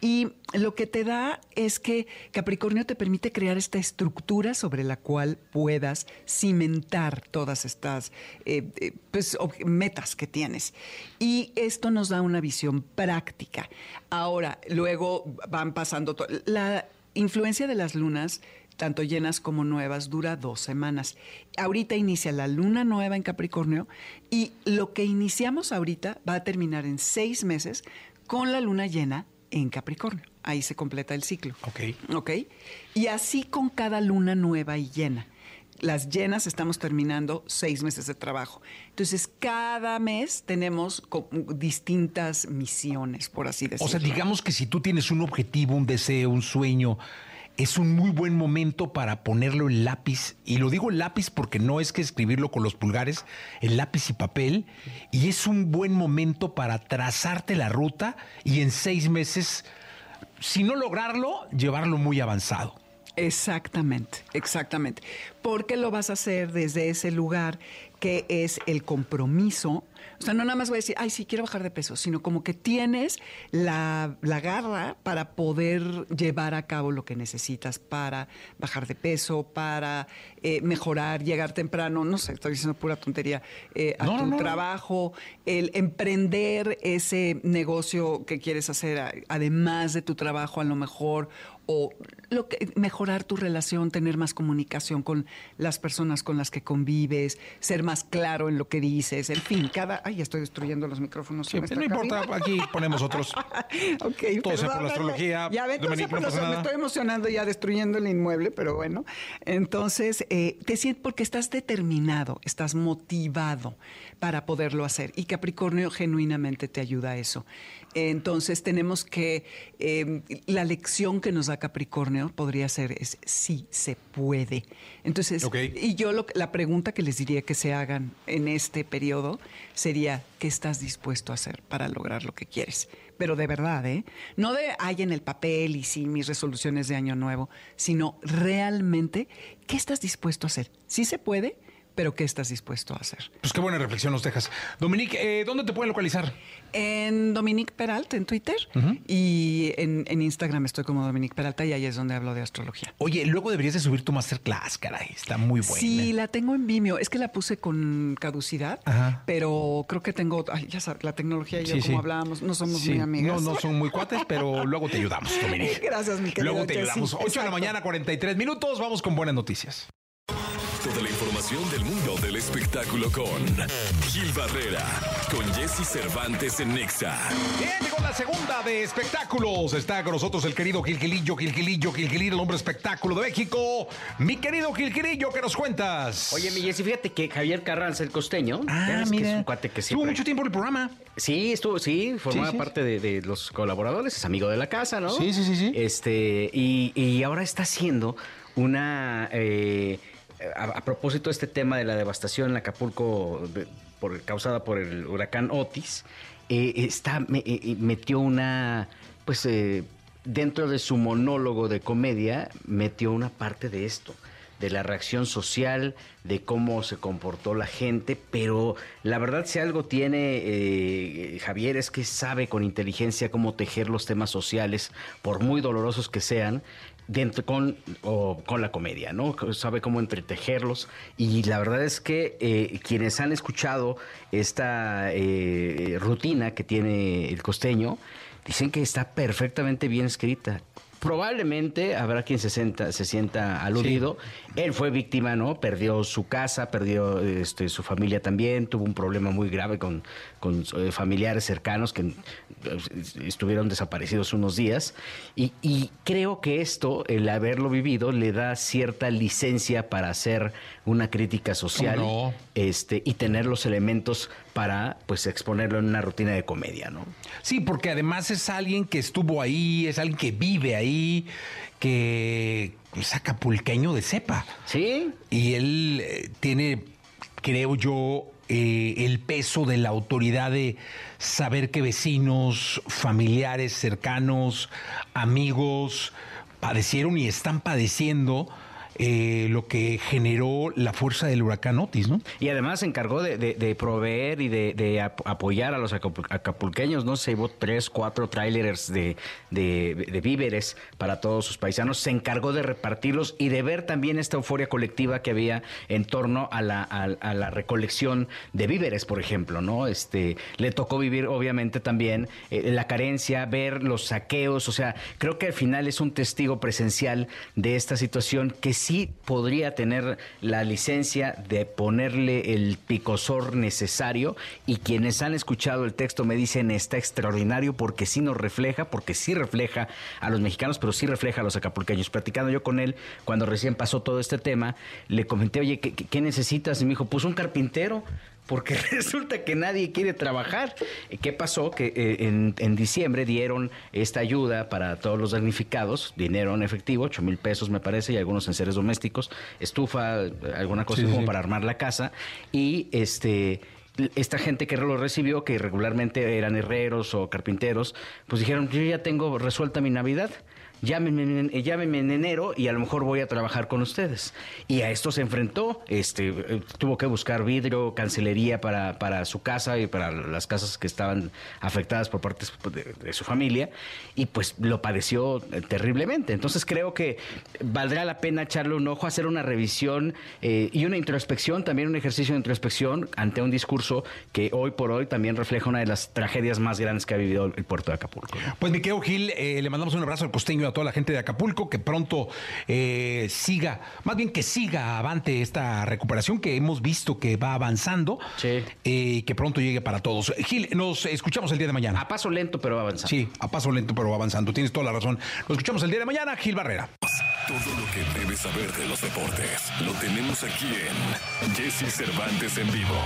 y lo que te da es que Capricornio te permite crear esta estructura sobre la cual puedas cimentar todas estas eh, eh, pues, metas que tienes. Y esto nos da una visión práctica. Ahora, luego van pasando... La influencia de las lunas tanto llenas como nuevas, dura dos semanas. Ahorita inicia la luna nueva en Capricornio y lo que iniciamos ahorita va a terminar en seis meses con la luna llena en Capricornio. Ahí se completa el ciclo. Ok. ¿Ok? Y así con cada luna nueva y llena. Las llenas estamos terminando seis meses de trabajo. Entonces, cada mes tenemos distintas misiones, por así decirlo. O sea, digamos que si tú tienes un objetivo, un deseo, un sueño, es un muy buen momento para ponerlo en lápiz. Y lo digo lápiz porque no es que escribirlo con los pulgares, en lápiz y papel. Y es un buen momento para trazarte la ruta y en seis meses, si no lograrlo, llevarlo muy avanzado. Exactamente, exactamente. Porque lo vas a hacer desde ese lugar que es el compromiso. O sea, no nada más voy a decir, ay, sí, quiero bajar de peso, sino como que tienes la, la garra para poder llevar a cabo lo que necesitas para bajar de peso, para eh, mejorar, llegar temprano, no sé, estoy diciendo pura tontería, eh, a No, tu no, no. trabajo, el emprender ese negocio que quieres hacer, además de tu trabajo a lo mejor, o lo que, mejorar tu relación, tener más comunicación con las personas con las que convives, ser más claro en lo que dices, en fin, cada... Ay, ya estoy destruyendo los micrófonos. no importa, aquí ponemos otros. *laughs* Ok, Todo sea por la astrología. Ya ven, todo Dominique, sea por no pasa me estoy emocionando ya destruyendo el inmueble, pero bueno. Entonces, eh, te sientes porque estás determinado, estás motivado para poderlo hacer. Y Capricornio genuinamente te ayuda a eso. Entonces, tenemos que, eh, la lección que nos da Capricornio podría ser, es sí se puede. Entonces, y yo lo, la pregunta que les diría que se hagan en este periodo sería, ¿qué estás dispuesto a hacer para lograr lo que quieres? Pero de verdad, ¿eh? No de hay en el papel y sí mis resoluciones de año nuevo, sino realmente, ¿qué estás dispuesto a hacer? Sí se puede, pero ¿qué estás dispuesto a hacer? Pues qué buena reflexión nos dejas. Dominique, eh, ¿dónde te pueden localizar? En Dominique Peralta, en Twitter, y en, en Instagram estoy como Dominique Peralta y ahí es donde hablo de astrología. Oye, luego deberías de subir tu masterclass, caray. Está muy buena. Sí, la tengo en Vimeo. Es que la puse con caducidad, Ajá. pero creo que tengo, ay, ya sabes, la tecnología y yo, Sí, como sí. hablábamos, no somos Sí, muy amigas. No, no son muy cuates, pero luego te ayudamos, Dominique. *laughs* Gracias, mi querido Luego te ayudamos. 8 de la mañana, 43 minutos. Vamos con buenas noticias. Toda la información del mundo del espectáculo con Gil Barrera, con Jesse Cervantes en Nexa. Bien, llegó la segunda de espectáculos. Está con nosotros el querido Gilgilillo, Gilgilillo, Gilgilillo, el hombre espectáculo de México. Mi querido Gilgilillo, ¿qué nos cuentas? Oye, mi Jessy, fíjate que Javier Carranza, el costeño, ah, que es un cuate que Estuvo siempre... mucho tiempo en el programa. Sí, estuvo, sí, formaba Sí, sí. parte de, de los colaboradores, es amigo de la casa, ¿no? Sí, sí, sí, sí. Este, y, y ahora está haciendo una. eh, a, propósito de este tema de la devastación en Acapulco por, causada por el huracán Otis, eh, está, me- eh, eh, metió una. Pues eh, dentro de su monólogo de comedia, metió una parte de esto de la reacción social, de cómo se comportó la gente, pero la verdad si algo tiene eh, Javier es que sabe con inteligencia cómo tejer los temas sociales, por muy dolorosos que sean, dentro con, o con la comedia, ¿no? Sabe cómo entretejerlos y la verdad es que eh, quienes han escuchado esta eh, rutina que tiene el costeño, dicen que está perfectamente bien escrita. Probablemente habrá quien se sienta, se sienta aludido. Él fue víctima, ¿no? Perdió su casa, perdió este, su familia también, tuvo un problema muy grave con, con eh, familiares cercanos que eh, estuvieron desaparecidos unos días. Y, y creo que esto, el haberlo vivido, le da cierta licencia para hacer una crítica social este, y tener los elementos para pues exponerlo en una rutina de comedia, ¿no? Sí, porque además es alguien que estuvo ahí, es alguien que vive ahí, que es acapulqueño de cepa. Sí, Y él eh, tiene, creo yo, eh, el peso de la autoridad de saber que vecinos, familiares cercanos, amigos, padecieron y están padeciendo eh, lo que generó la fuerza del huracán Otis, ¿no? Y además se encargó de, proveer y de, de ap- apoyar a los acapul- acapulqueños, ¿no? Se llevó tres, cuatro trailers de, víveres para todos sus paisanos. Se encargó de repartirlos y de ver también esta euforia colectiva que había en torno a la, a, a la recolección de víveres, por ejemplo, ¿no? Este, le tocó vivir, obviamente, también eh, la carencia, ver los saqueos. O sea, creo que al final es un testigo presencial de esta situación que sí podría tener la licencia de ponerle el picosor necesario y quienes han escuchado el texto me dicen está extraordinario porque sí nos refleja, porque sí refleja a los mexicanos, pero sí refleja a los acapulqueños. Platicando yo con él cuando recién pasó todo este tema, le comenté, oye, ¿qué, necesitas? Y me dijo, pues un carpintero. Porque *laughs* resulta que nadie quiere trabajar. ¿Qué pasó? Que eh, en, en diciembre dieron esta ayuda para todos los damnificados, dinero en efectivo, 8 mil pesos me parece, y algunos en seres domésticos, estufa, eh, alguna cosa Sí, como sí. para armar la casa. Y este esta gente que lo recibió, que regularmente eran herreros o carpinteros, pues dijeron, yo ya tengo resuelta mi Navidad. Llámenme, en- eh, llámenme en enero y a lo mejor voy a trabajar con ustedes. Y a esto se enfrentó, este, eh, tuvo que buscar vidrio, cancelería para, para su casa y para las casas que estaban afectadas por parte de, su familia, y pues lo padeció eh, terriblemente. Entonces creo que valdrá la pena echarle un ojo, hacer una revisión y una introspección, también un ejercicio de introspección ante un discurso que hoy por hoy también refleja una de las tragedias más grandes que ha vivido el puerto de Acapulco. Pues Miquel Gil, le mandamos un abrazo al costeño a toda la gente de Acapulco, que pronto eh, siga, más bien que siga avante esta recuperación que hemos visto que va avanzando Sí. eh, y que pronto llegue para todos. Gil, nos escuchamos el día de mañana. A paso lento, pero va avanzando. Sí, a paso lento, pero va avanzando. Tienes toda la razón. Nos escuchamos el día de mañana, Gil Barrera. Todo lo que debes saber de los deportes lo tenemos aquí en Jesse Cervantes en vivo.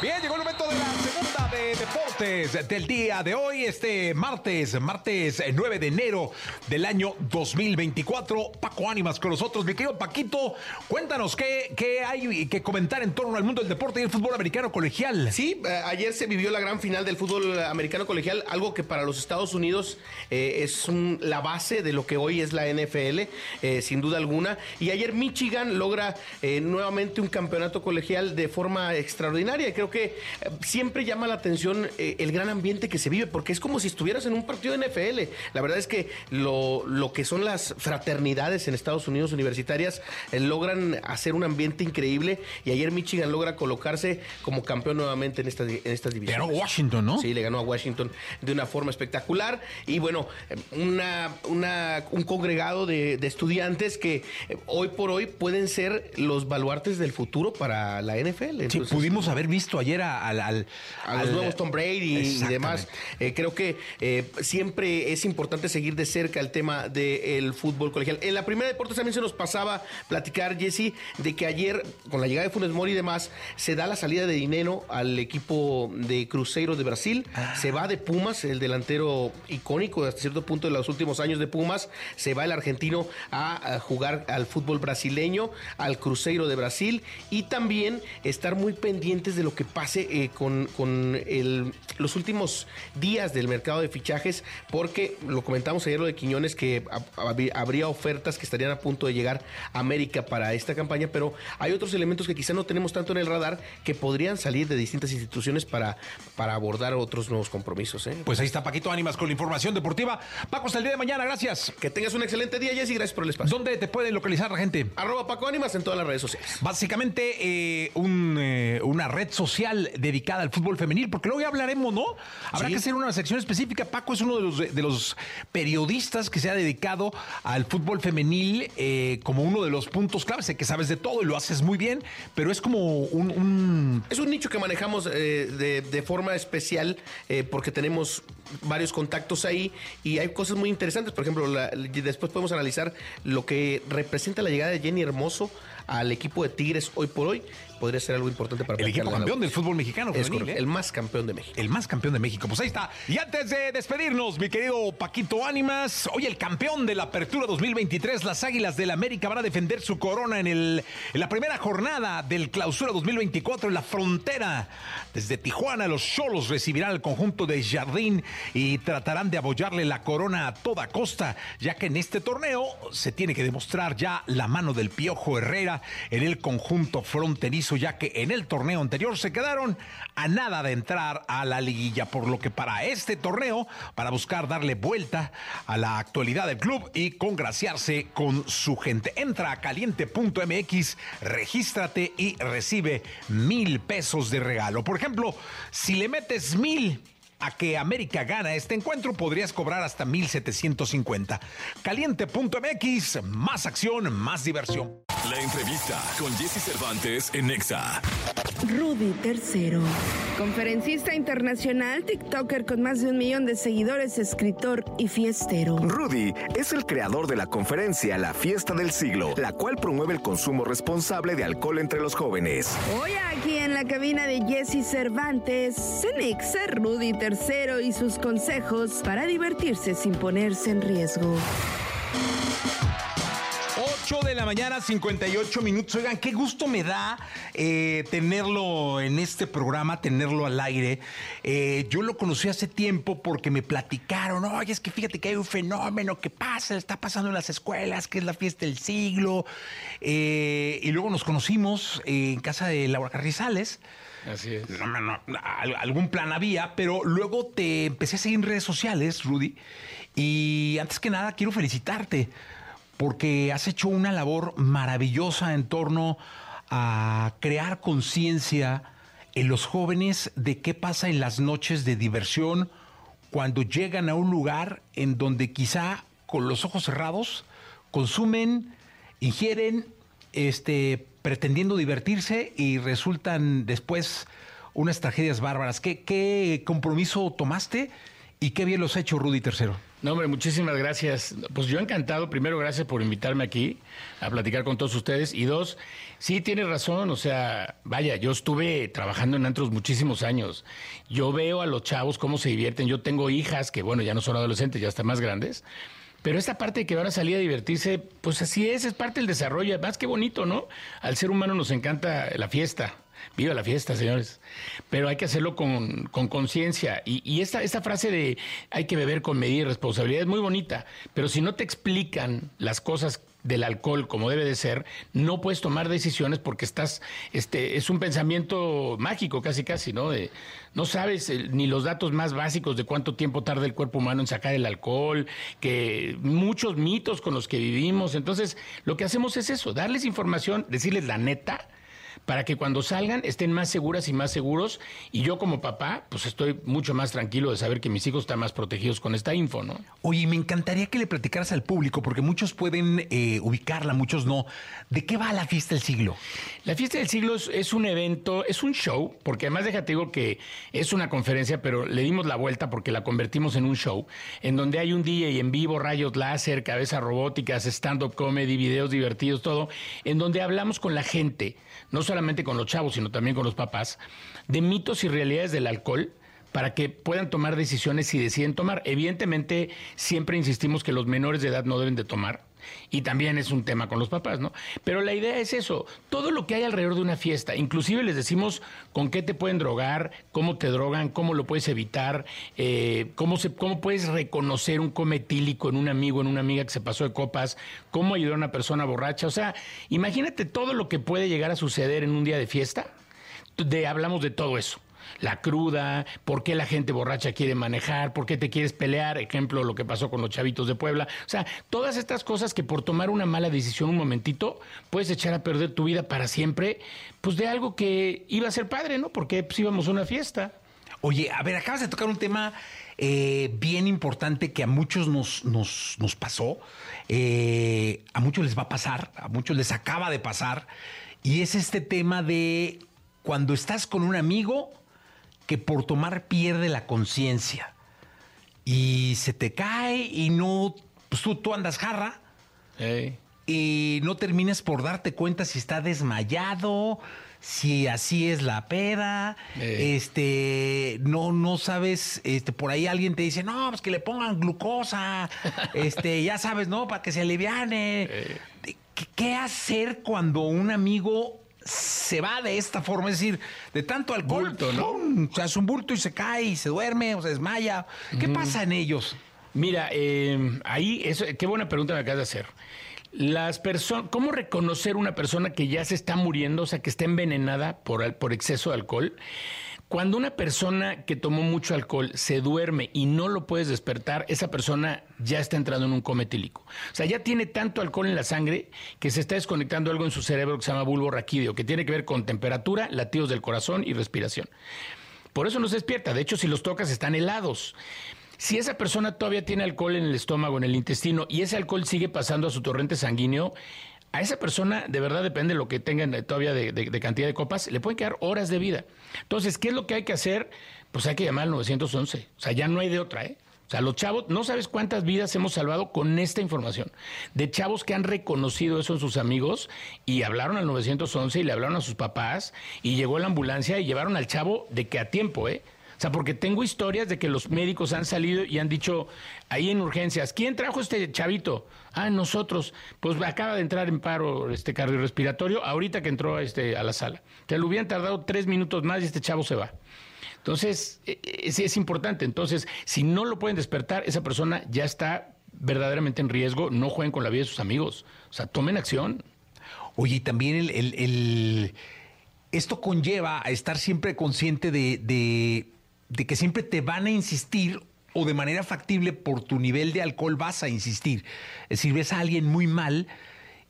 Bien, llegó el momento de la segunda de deportes del día de hoy, este martes, martes eh, 9 de enero del año 2024. Paco Ánimas con nosotros, mi querido Paquito, cuéntanos qué, qué hay que comentar en torno al mundo del deporte y el fútbol americano colegial. Sí, eh, ayer se vivió la gran final del fútbol americano colegial, algo que para los Estados Unidos eh, es la base de lo que hoy es la NFL, eh, sin duda alguna. Y ayer Michigan logra eh, nuevamente un campeonato colegial de forma extraordinaria. Creo que eh, siempre llama la atención eh, el gran ambiente que se vive, porque es como si estuvieras en un partido de NFL. La verdad es que lo, lo que son las fraternidades en Estados Unidos universitarias eh, logran hacer un ambiente increíble. Y ayer Michigan logra colocarse como campeón nuevamente en, estas en estas divisiones. Ganó Washington, ¿no? Sí, le ganó a Washington de una forma espectacular. Y bueno, eh, una, una- un congregado de, de estudiantes que eh, hoy por hoy pueden ser los baluartes del futuro para la NFL. Sí, Entonces, pudimos haber visto ayer al... al- al- nuevos Tom Brady y demás. Eh, creo que eh, siempre es importante seguir de cerca el tema del fútbol colegial. En la primera deportes también se nos pasaba platicar, Jesse, de que ayer, con la llegada de Funes Mori y demás, se da la salida de dinero al equipo de Cruzeiro de Brasil. Ah. Se va de Pumas, el delantero icónico hasta cierto punto de los últimos años de Pumas. Se va el argentino a, a jugar al fútbol brasileño, al Cruzeiro de Brasil y también estar muy pendientes de lo que pase eh, con, con el- los últimos días del mercado de fichajes, porque lo comentamos ayer lo de Quiñones, que hab- hab- habría ofertas que estarían a punto de llegar a América para esta campaña, pero hay otros elementos que quizá no tenemos tanto en el radar que podrían salir de distintas instituciones para, para abordar otros nuevos compromisos. ¿eh? Pues ahí está Paquito Ánimas con la información deportiva. Paco, hasta el día de mañana, gracias. Que tengas un excelente día, Jessy, gracias por el espacio. ¿Dónde te puede localizar la gente? Arroba Paco Ánimas en todas las redes sociales. Básicamente eh, un, eh, una red social dedicada al fútbol femenil, porque luego ya hablaremos, ¿no? Habrá Sí. que hacer una sección específica. Paco es uno de los, de los periodistas que se ha dedicado al fútbol femenil eh, como uno de los puntos claves. Sé que sabes de todo y lo haces muy bien, pero es como un... un- Es un nicho que manejamos eh, de, de forma especial eh, porque tenemos varios contactos ahí y hay cosas muy interesantes. Por ejemplo, la- después podemos analizar lo que representa la llegada de Jenny Hermoso al equipo de Tigres hoy por hoy. Podría ser algo importante para El equipo campeón del fútbol mexicano. Es correcto, ¿eh? el más campeón de México. El más campeón de México. Pues ahí está. Y antes de despedirnos, mi querido Paquito Ánimas, hoy el campeón de la Apertura 2023, las Águilas del América van a defender su corona en, el, en la primera jornada del Clausura 2024 en la frontera. Desde Tijuana, los Cholos recibirán al conjunto de Jardín y tratarán de abollarle la corona a toda costa, ya que en este torneo se tiene que demostrar ya la mano del Piojo Herrera en el conjunto fronterizo, ya que en el torneo anterior se quedaron a nada de entrar a la liguilla, por lo que para este torneo, para buscar darle vuelta a la actualidad del club y congraciarse con su gente. Entra a caliente.mx, regístrate y recibe mil pesos de regalo. Por ejemplo, si le metes mil a que América gana este encuentro, podrías cobrar hasta 1750. Caliente.mx, más acción, más diversión. La entrevista con Jesse Cervantes en Nexa. Rudy III. Conferencista internacional, TikToker con más de un millón de seguidores, escritor y fiestero. Rudy es el creador de la conferencia La Fiesta del Siglo, la cual promueve el consumo responsable de alcohol entre los jóvenes. Hoy aquí en la cabina de Jesse Cervantes, Cenexa, Rudy III y sus consejos para divertirse sin ponerse en riesgo. 8 de la mañana, 58 minutos. Oigan, qué gusto me da eh, tenerlo en este programa, tenerlo al aire. Eh, yo lo conocí hace tiempo porque me platicaron, oye, es que fíjate que hay un fenómeno que pasa, está pasando en las escuelas, que es la fiesta del siglo. Eh, y luego nos conocimos en casa de Laura Carrizales. Así es. No, no, no, al- algún plan había, pero luego te empecé a seguir en redes sociales, Rudy. Y antes que nada, quiero felicitarte porque has hecho una labor maravillosa en torno a crear conciencia en los jóvenes de qué pasa en las noches de diversión cuando llegan a un lugar en donde quizá con los ojos cerrados consumen, ingieren, este, pretendiendo divertirse y resultan después unas tragedias bárbaras. ¿Qué, qué compromiso tomaste y qué bien los ha hecho Rudy III? No, hombre, muchísimas gracias. Pues yo encantado. Primero, gracias por invitarme aquí a platicar con todos ustedes. Y dos, sí, tienes razón. O sea, vaya, yo estuve trabajando en antros muchísimos años. Yo veo a los chavos cómo se divierten. Yo tengo hijas que, bueno, ya no son adolescentes, ya están más grandes. Pero esta parte de que van a salir a divertirse, pues así es, es parte del desarrollo. Más que bonito, ¿no? Al ser humano nos encanta la fiesta. Viva la fiesta, señores. Pero hay que hacerlo con con conciencia. Y, y esta, esta frase de hay que beber con medida y responsabilidad es muy bonita. Pero si no te explican las cosas del alcohol como debe de ser, no puedes tomar decisiones porque estás, este, es un pensamiento mágico casi casi, ¿no? De- no sabes ni los datos más básicos de cuánto tiempo tarda el cuerpo humano en sacar el alcohol, que muchos mitos con los que vivimos. Entonces, lo que hacemos es eso, darles información, decirles la neta, para que cuando salgan estén más seguras y más seguros. Y yo como papá, pues estoy mucho más tranquilo de saber que mis hijos están más protegidos con esta info, ¿no? Oye, me encantaría que le platicaras al público, porque muchos pueden eh, ubicarla, muchos no. ¿De qué va la fiesta del siglo? La fiesta del siglo es, es un evento, es un show, porque además déjate digo que es una conferencia, pero le dimos la vuelta porque la convertimos en un show, en donde hay un DJ en vivo, rayos láser, cabezas robóticas, stand-up comedy, videos divertidos, todo, en donde hablamos con la gente, no solamente con los chavos, sino también con los papás, de mitos y realidades del alcohol para que puedan tomar decisiones si deciden tomar. Evidentemente, siempre insistimos que los menores de edad no deben de tomar. Y también es un tema con los papás, ¿no? Pero la idea es eso, todo lo que hay alrededor de una fiesta, inclusive les decimos con qué te pueden drogar, cómo te drogan, cómo lo puedes evitar, eh, cómo, cómo puedes reconocer un cometílico en un amigo, en una amiga que se pasó de copas, cómo ayudar a una persona borracha. O sea, imagínate todo lo que puede llegar a suceder en un día de fiesta. De, hablamos de todo eso la cruda, por qué la gente borracha quiere manejar, por qué te quieres pelear, ejemplo, lo que pasó con los chavitos de Puebla. O sea, todas estas cosas que por tomar una mala decisión un momentito puedes echar a perder tu vida para siempre, pues de algo que iba a ser padre, ¿no? Porque pues íbamos a una fiesta. Oye, a ver, acabas de tocar un tema eh, bien importante que a muchos nos, nos, pasó, eh, a muchos les va a pasar, a muchos les acaba de pasar, y es este tema de cuando estás con un amigo que por tomar pierde la conciencia. Y se te cae y no, pues tú, tú andas jarra. Y no termines por darte cuenta si está desmayado, si así es la peda, este, no, no sabes, este, por ahí alguien te dice, no, pues que le pongan glucosa, *laughs* este, ya sabes, ¿no? Para que se aliviane. ¿Qué, qué hacer cuando un amigo se va de esta forma? Es decir, de tanto alcohol, Bulto, ¿no? ¡pum! se hace un bulto y se cae y se duerme o se desmaya. ¿Qué pasa en ellos? Mira, eh, ahí, eso, qué buena pregunta me acabas de hacer. Las personas, ¿cómo reconocer una persona que ya se está muriendo, o sea, que está envenenada por, por exceso de alcohol? Cuando una persona que tomó mucho alcohol se duerme y no lo puedes despertar, esa persona ya está entrando en un coma etílico. O sea, ya tiene tanto alcohol en la sangre que se está desconectando algo en su cerebro que se llama bulbo raquídeo, que tiene que ver con temperatura, latidos del corazón y respiración. Por eso no se despierta. De hecho, si los tocas están helados. Si esa persona todavía tiene alcohol en el estómago, en el intestino, y ese alcohol sigue pasando a su torrente sanguíneo, a esa persona, de verdad depende de lo que tengan todavía de- de cantidad de copas, le pueden quedar horas de vida. Entonces, ¿qué es lo que hay que hacer? Pues hay que llamar al 911. O sea, ya no hay de otra, ¿eh? O sea, los chavos, no sabes cuántas vidas hemos salvado con esta información. De chavos que han reconocido eso en sus amigos y hablaron al 911 y le hablaron a sus papás y llegó la ambulancia y llevaron al chavo de que a tiempo, ¿eh? O sea, porque tengo historias de que los médicos han salido y han dicho ahí en urgencias, ¿quién trajo este chavito? Ah, nosotros. Pues acaba de entrar en paro este cardiorrespiratorio ahorita que entró este, a la sala. Que le hubieran tardado tres minutos más y este chavo se va. Entonces, eh, sí es importante. Entonces, si no lo pueden despertar, esa persona ya está verdaderamente en riesgo. No jueguen con la vida de sus amigos. O sea, tomen acción. Oye, y también el, el- esto conlleva a estar siempre consciente de- de que siempre te van a insistir o de manera factible por tu nivel de alcohol vas a insistir. Es decir, ves a alguien muy mal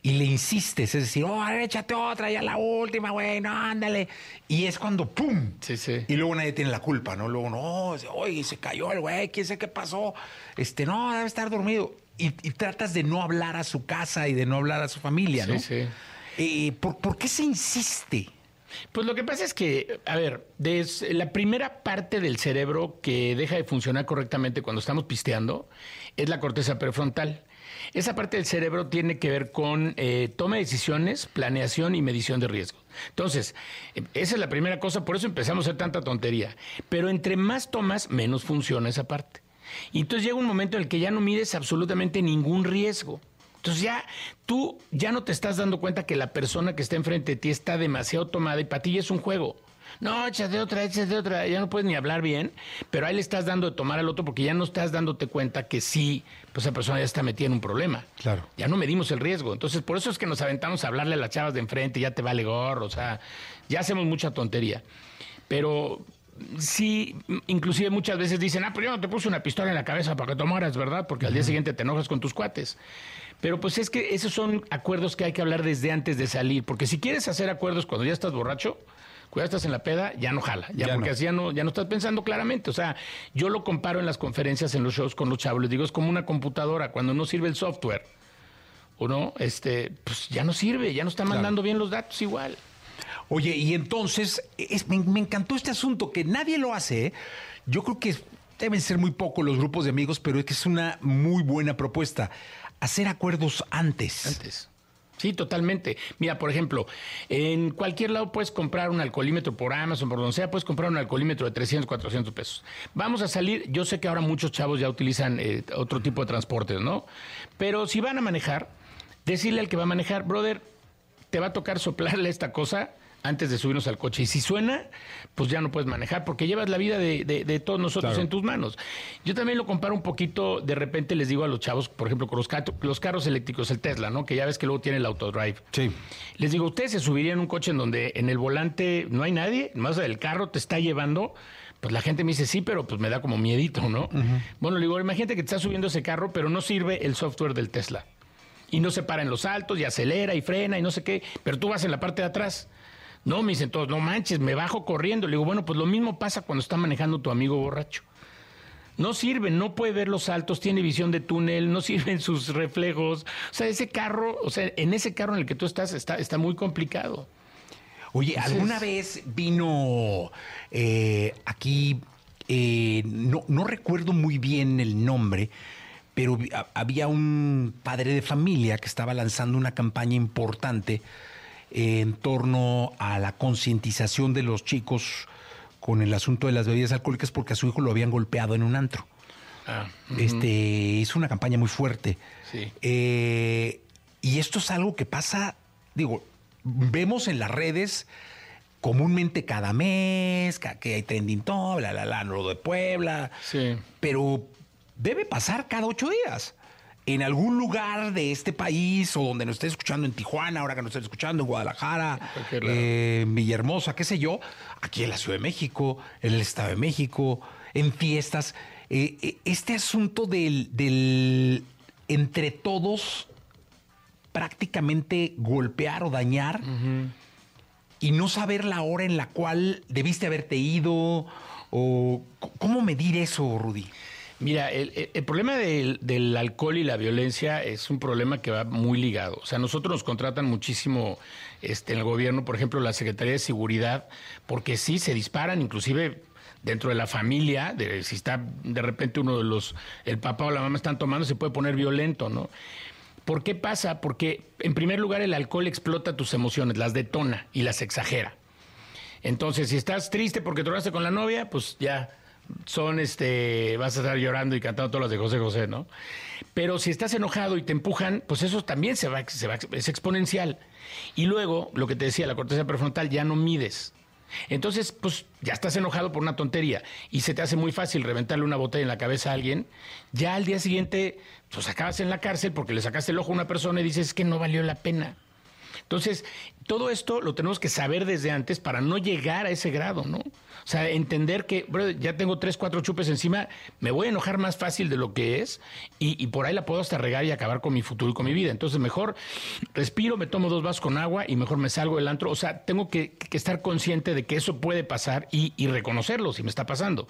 y le insistes, es decir, oh, échate otra, ya la última, güey, no, ándale. Y es cuando, ¡pum! Sí, sí. Y luego nadie tiene la culpa, ¿no? Luego, no, oye, se cayó el güey, quién sé qué pasó. Este, no, debe estar dormido. Y, y tratas de no hablar a su casa y de no hablar a su familia, ¿no? Sí, sí. Eh, ¿por, por qué se insiste? Pues lo que pasa es que, a ver, la primera parte del cerebro que deja de funcionar correctamente cuando estamos pisteando es la corteza prefrontal. Esa parte del cerebro tiene que ver con eh, toma de decisiones, planeación y medición de riesgo. Entonces, esa es la primera cosa, por eso empezamos a hacer tanta tontería. Pero entre más tomas, menos funciona esa parte. Y entonces llega un momento en el que ya no mides absolutamente ningún riesgo. Entonces ya tú ya no te estás dando cuenta que la persona que está enfrente de ti está demasiado tomada y para ti ya es un juego. No, échate otra, échate otra, ya no puedes ni hablar bien, pero ahí le estás dando de tomar al otro porque ya no estás dándote cuenta que sí, pues esa persona ya está metida en un problema. Claro. Ya no medimos el riesgo. Entonces, por eso es que nos aventamos a hablarle a las chavas de enfrente, ya te vale gorro, o sea, ya hacemos mucha tontería. Pero sí, inclusive muchas veces dicen, ah, pero yo no te puse una pistola en la cabeza para que tomaras, ¿verdad? Porque al día siguiente te enojas con tus cuates. Pero pues es que esos son acuerdos que hay que hablar desde antes de salir, porque si quieres hacer acuerdos cuando ya estás borracho, cuando ya estás en la peda, ya no jala, ya, Ya porque no. así ya no, ya no estás pensando claramente. O sea, yo lo comparo en las conferencias, en los shows con los chavos, les digo, es como una computadora, cuando no sirve el software, o no, este, pues ya no sirve, ya no está mandando bien los datos igual. Oye, y entonces, es- me, me encantó este asunto que nadie lo hace. ¿eh? Yo creo que deben ser muy pocos los grupos de amigos, pero es que es una muy buena propuesta. Hacer acuerdos antes. Antes. Sí, totalmente. Mira, por ejemplo, en cualquier lado puedes comprar un alcoholímetro por Amazon, por donde sea, puedes comprar un alcoholímetro de 300, 400 pesos. Vamos a salir, yo sé que ahora muchos chavos ya utilizan eh, otro tipo de transportes, ¿no? Pero si van a manejar, decirle al que va a manejar, brother, te va a tocar soplarle esta cosa antes de subirnos al coche. Y si suena, pues ya no puedes manejar, porque llevas la vida de, de- de todos nosotros Claro. en tus manos. Yo también lo comparo un poquito, de repente les digo a los chavos, por ejemplo, con los, ca- los carros eléctricos, el Tesla, ¿no? Que ya ves que luego tiene el autodrive. Sí. Les digo, ¿ustedes se subirían en un coche en donde en el volante no hay nadie? Más el carro te está llevando. Pues la gente me dice, sí, pero pues me da como miedito, ¿no? Bueno, le digo, imagínate que te estás subiendo ese carro, pero no sirve el software del Tesla. Y no se para en los altos y acelera y frena y no sé qué, pero tú vas en la parte de atrás. No, me dicen todos, no manches, me bajo corriendo. Le digo, bueno, pues lo mismo pasa cuando está manejando tu amigo borracho. No sirve, no puede ver los saltos, tiene visión de túnel, no *laughs* sirven sus reflejos. O sea, ese carro, o sea, en ese carro en el que tú estás está, está muy complicado. Oye, ¿alguna vez vino eh, aquí, eh, no, no recuerdo muy bien el nombre, pero había un padre de familia que estaba lanzando una campaña importante en torno a la concientización de los chicos con el asunto de las bebidas alcohólicas porque a su hijo lo habían golpeado en un antro. Ah, Este hizo una campaña muy fuerte. Sí. Eh, y esto es algo que pasa, digo, vemos en las redes comúnmente cada mes, que hay trending top, la la la, lo de Puebla. Sí. Pero debe pasar cada ocho días. En algún lugar de este país o donde nos estés escuchando en Tijuana, ahora que nos estés escuchando en Guadalajara, lado. eh, en Villahermosa, qué sé yo, aquí en la Ciudad de México, en el Estado de México, en fiestas. eh, eh, este asunto del, del entre todos prácticamente golpear o dañar y no saber la hora en la cual debiste haberte ido o cómo medir eso, Rudy. Mira, el, el- problema del, del alcohol y la violencia es un problema que va muy ligado. O sea, nosotros nos contratan muchísimo este, en el gobierno, por ejemplo, la Secretaría de Seguridad, porque sí se disparan, inclusive dentro de la familia, de, si está de repente uno de los, el papá o la mamá están tomando, se puede poner violento, ¿no? ¿Por qué pasa? Porque en primer lugar el alcohol explota tus emociones, las detona y las exagera. Entonces, si estás triste porque tronaste con la novia, pues ya son este, vas a estar llorando y cantando todas las de José José, ¿no? Pero si estás enojado y te empujan, pues eso también se va, se va es exponencial. Y luego, lo que te decía, la corteza prefrontal ya no mides. Entonces, pues ya estás enojado por una tontería y se te hace muy fácil reventarle una botella en la cabeza a alguien. Ya al día siguiente, pues acabas en la cárcel porque le sacaste el ojo a una persona y dices que no valió la pena. Entonces, todo esto lo tenemos que saber desde antes para no llegar a ese grado, ¿no? O sea, entender que, ya tengo tres, cuatro chupes encima, me voy a enojar más fácil de lo que es y, y por ahí la puedo hasta regar y acabar con mi futuro y con mi vida. Entonces, mejor respiro, me tomo dos vasos con agua y mejor me salgo del antro. O sea, tengo que, que estar consciente de que eso puede pasar y, y reconocerlo si me está pasando.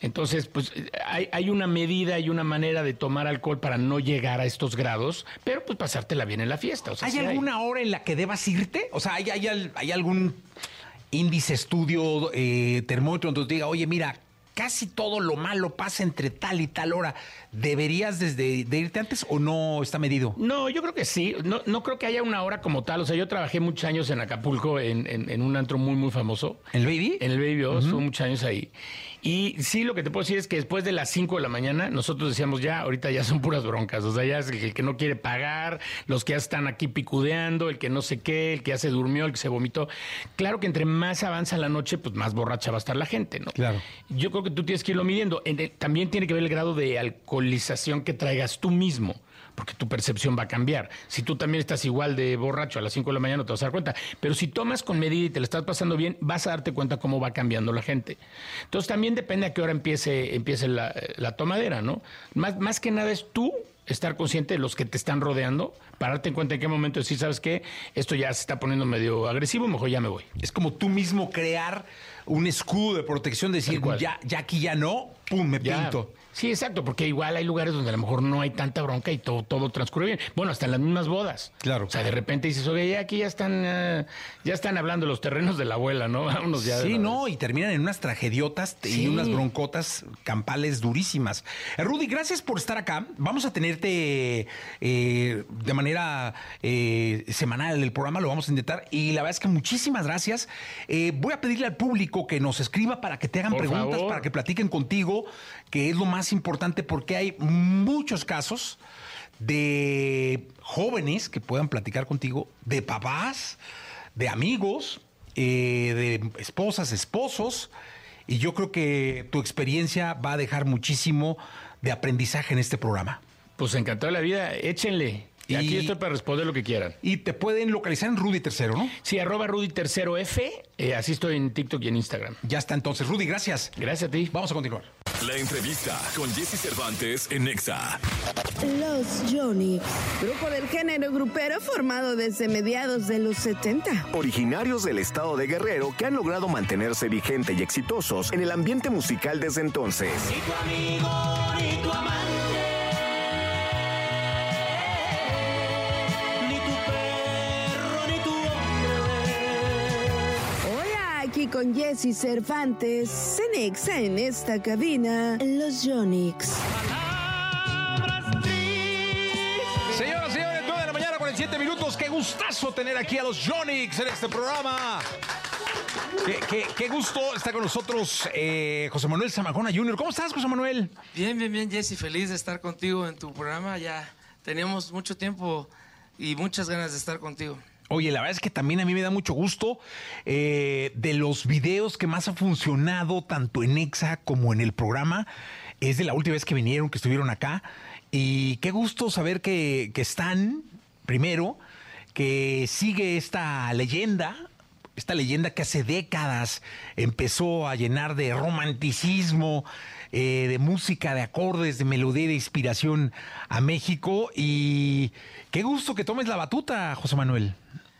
Entonces, pues hay, hay una medida y una manera de tomar alcohol para no llegar a estos grados, pero pues pasártela bien en la fiesta. O sea, ¿Hay sí alguna hora en la que debas irte? O sea, ¿hay, hay, al- hay algún índice, estudio, eh, termómetro donde te diga, oye, mira, casi todo lo malo pasa entre tal y tal hora? ¿Deberías desde de irte antes o no está medido? No, yo creo que sí. No, no creo que haya una hora como tal. O sea, yo trabajé muchos años en Acapulco, en, en- en un antro muy, muy famoso. ¿El Baby? En el Baby O, estuve muchos años ahí. Y sí, lo que te puedo decir es que después de las 5 de la mañana, nosotros decíamos ya, ahorita ya son puras broncas. O sea, ya es el, que- no quiere pagar, los que ya están aquí picudeando, el que no sé qué, el que ya se durmió, el que se vomitó. Claro que entre más avanza la noche, pues más borracha va a estar la gente, ¿no? Claro. Yo creo que tú tienes que irlo midiendo. También tiene que ver el grado de alcoholización que traigas tú mismo, porque tu percepción va a cambiar. Si tú también estás igual de borracho a las 5 de la mañana, no te vas a dar cuenta. Pero si tomas con medida y te la estás pasando bien, vas a darte cuenta cómo va cambiando la gente. Entonces también depende a qué hora empiece, empiece la, la tomadera, ¿no? Más, más que nada es tú estar consciente de los que te están rodeando, para darte en cuenta en qué momento decir, ¿sabes qué? Esto ya se está poniendo medio agresivo, mejor ya me voy. Es como tú mismo crear un escudo de protección, decir, ya, ya aquí ya no, pum, me Ya. pinto. Sí, exacto, porque igual hay lugares donde a lo mejor no hay tanta bronca y todo, todo transcurre bien. Bueno, hasta en las mismas bodas. Claro. O sea, de repente dices, oye, ya aquí ya están, eh, ya están hablando los terrenos de la abuela, ¿no? *laughs* Vámonos ya. Sí, no, vez. y terminan en unas tragediotas y Sí. unas broncotas campales durísimas. Eh, Rudy, gracias por estar acá. Vamos a tenerte eh, de manera eh, semanal el programa, lo vamos a intentar. Y la verdad es que muchísimas gracias. Eh, voy a pedirle al público que nos escriba para que te hagan Por preguntas, favor. para que platiquen contigo, que es lo más importante porque hay muchos casos de jóvenes que puedan platicar contigo, de papás, de amigos, eh, de esposas, esposos, y yo creo que tu experiencia va a dejar muchísimo de aprendizaje en este programa. Pues encantado la vida, échenle. Y Y- aquí estoy para responder lo que quieran. Y te pueden localizar en Rudy Tercero, ¿no? Sí, arroba Rudy Tercero F, eh, así estoy en TikTok y en Instagram. Ya está entonces. Rudy, gracias. Gracias a ti. Vamos a continuar. La entrevista con Jesse Cervantes en Nexa. Los Johnny, grupo del género grupero formado desde mediados de los 70. Originarios del estado de Guerrero que han logrado mantenerse vigente y exitosos en el ambiente musical desde entonces. Hola, con Jesse Cervantes, Cenexa en esta cabina, los Yonix. Señoras y señores, 9 de la mañana, 47 minutos. Qué gustazo tener aquí a los Yonix en este programa. Qué, gusto está con nosotros eh, José Manuel Zamacona Jr. ¿Cómo estás, José Manuel? Bien, bien, bien, Jesse. Feliz de estar contigo en tu programa. Ya teníamos mucho tiempo y muchas ganas de estar contigo. Oye, la verdad es que también a mí me da mucho gusto eh, de los videos que más ha funcionado tanto en Exa como en el programa. Es de la última vez que vinieron, que estuvieron acá. Y qué gusto saber que, que están, primero, que sigue esta leyenda, esta leyenda que hace décadas empezó a llenar de romanticismo, eh, de música, de acordes, de melodía de inspiración a México. Y qué gusto que tomes la batuta, José Manuel.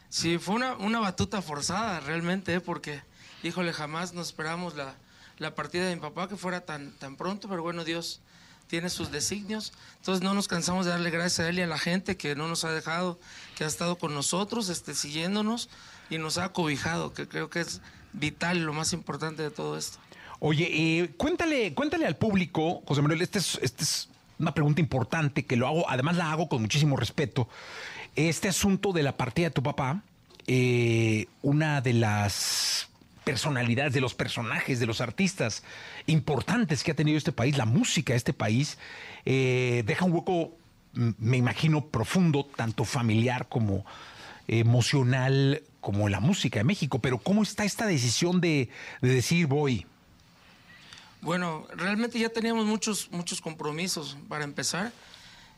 Sí, fue una, una batuta forzada realmente, ¿eh? porque, híjole, jamás nos esperamos la, la partida de mi papá que fuera tan, tan pronto, pero bueno, Dios tiene sus designios. Entonces no nos cansamos de darle gracias a él y a la gente que no nos ha dejado, que ha estado con nosotros, este, siguiéndonos y nos ha cobijado, que creo que es vital, lo más importante de todo esto. Oye, eh, cuéntale, cuéntale al público, José Manuel, esta es, este es una pregunta importante que lo hago, además la hago con muchísimo respeto. Este asunto de la partida de tu papá, eh, una de las personalidades, de los personajes, de los artistas importantes que ha tenido este país, la música de este país, eh, deja un hueco, me imagino, profundo, tanto familiar como emocional, como la música de México. Pero ¿cómo está esta decisión de, de decir voy? Bueno, realmente ya teníamos muchos, muchos compromisos para empezar.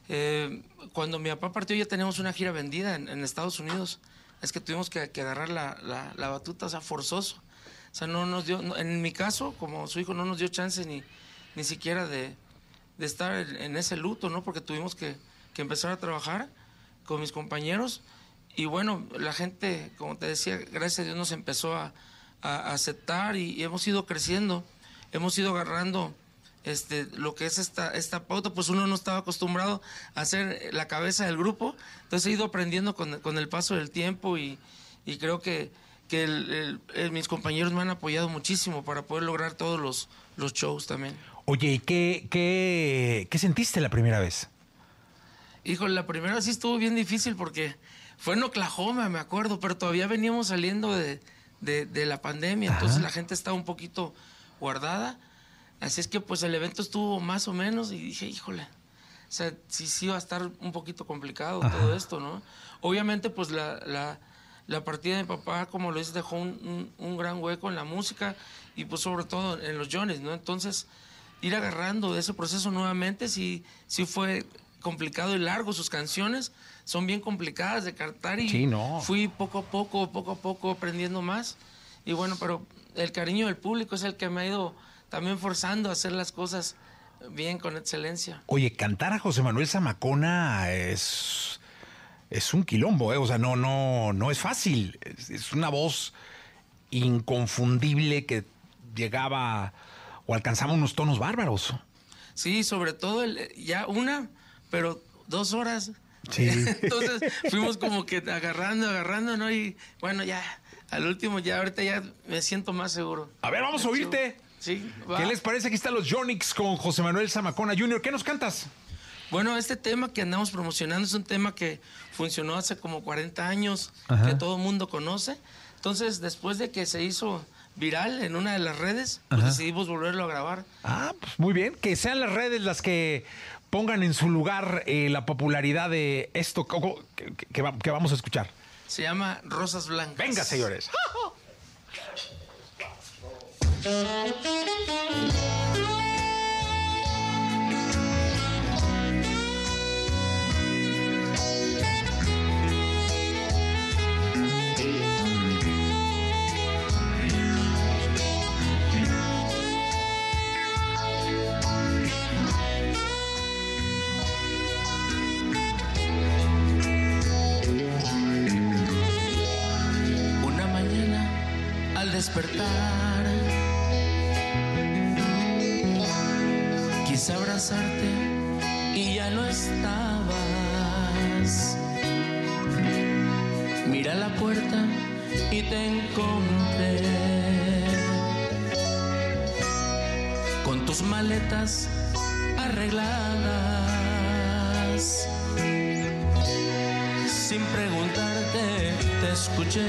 Eh, cuando mi papá partió ya teníamos una gira vendida en, Estados Unidos. Es que tuvimos que, que agarrar la, la- la batuta, o sea, forzoso. O sea, no nos dio, en mi caso, como su hijo, no nos dio chance ni, ni siquiera de, de estar en, ese luto, ¿no? Porque tuvimos que, que empezar a trabajar con mis compañeros. Y bueno, la gente, como te decía, gracias a Dios nos empezó a, a- aceptar y hemos ido creciendo. Hemos ido agarrando este, lo que es esta, esta pauta, pues uno no estaba acostumbrado a ser la cabeza del grupo, entonces he ido aprendiendo con, con el paso del tiempo y, y creo que, que el- el- el- mis compañeros me han apoyado muchísimo para poder lograr todos los, los shows también. Oye, ¿y qué, qué, qué sentiste la primera vez? Híjole, la primera sí estuvo bien difícil porque fue en Oklahoma, me acuerdo, pero todavía veníamos saliendo de, de- de la pandemia, entonces la gente estaba un poquito guardada. Así es que pues el evento estuvo más o menos y dije, híjole, o sea, sí, sí iba a estar un poquito complicado todo esto, ¿no? Obviamente pues la, la, la partida de mi papá, como lo dices, dejó un, un- un gran hueco en la música y pues sobre todo en los Jones, ¿no? Entonces ir agarrando ese proceso nuevamente sí, sí fue complicado y largo. Sus canciones son bien complicadas de cantar y Sí, no. fui poco a poco, poco a poco aprendiendo más. Y bueno, pero el cariño del público es el que me ha ido también forzando a hacer las cosas bien, con excelencia. Oye, cantar a José Manuel Zamacona es, es un quilombo, ¿eh? O sea, no, no, no es fácil. Es, es una voz inconfundible que llegaba o alcanzaba unos tonos bárbaros. Sí, sobre todo el, ya una, pero dos horas. Sí. *laughs* Entonces fuimos como que agarrando, agarrando, ¿no? Y bueno, ya, al último, ya ahorita ya me siento más seguro. A ver, vamos a oírte. Sí, va. ¿Qué les parece? Aquí están los Jonix con José Manuel Zamacona Jr. ¿Qué nos cantas? Bueno, este tema que andamos promocionando es un tema que funcionó hace como 40 años, Ajá. que todo el mundo conoce. Entonces, después de que se hizo viral en una de las redes, pues decidimos volverlo a grabar. Ah, pues muy bien. Que sean las redes las que pongan en su lugar eh, la popularidad de esto que vamos a escuchar. Se llama Rosas Blancas. Venga, señores. *laughs* despertar quise abrazarte y ya no estabas. Mira la puerta y te encontré con tus maletas arregladas. sin preguntarte te escuché.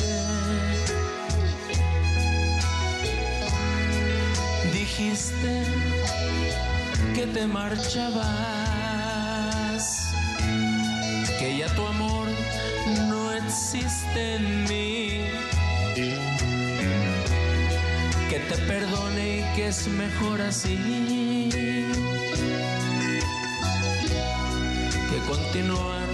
Dijiste que te marchabas, que ya tu amor no existe en mí, que te perdone y que es mejor así, que continuar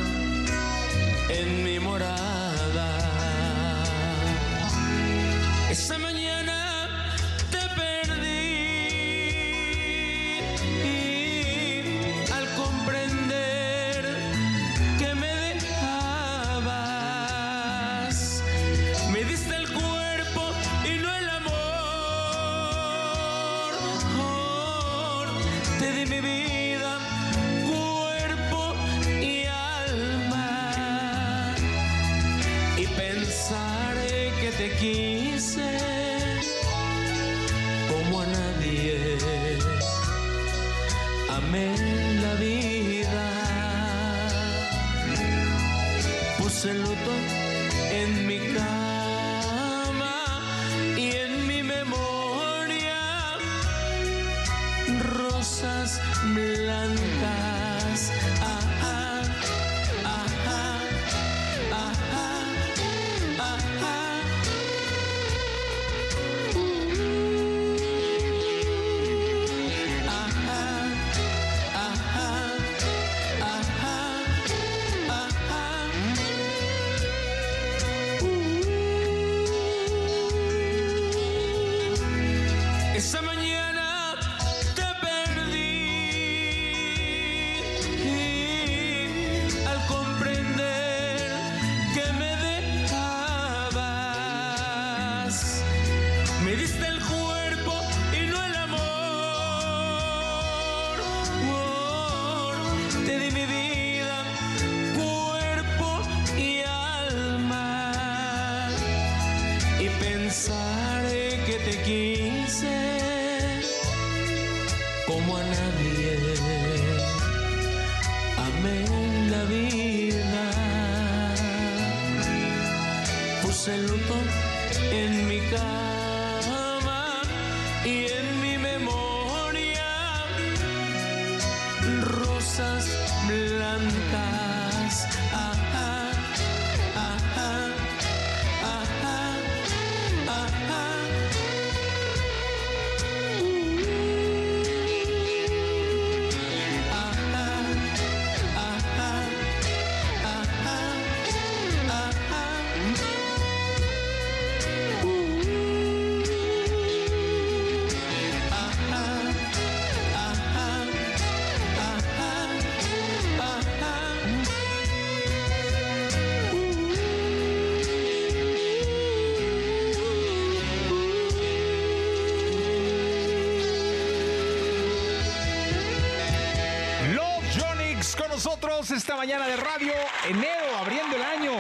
mañana de radio, enero, abriendo el año.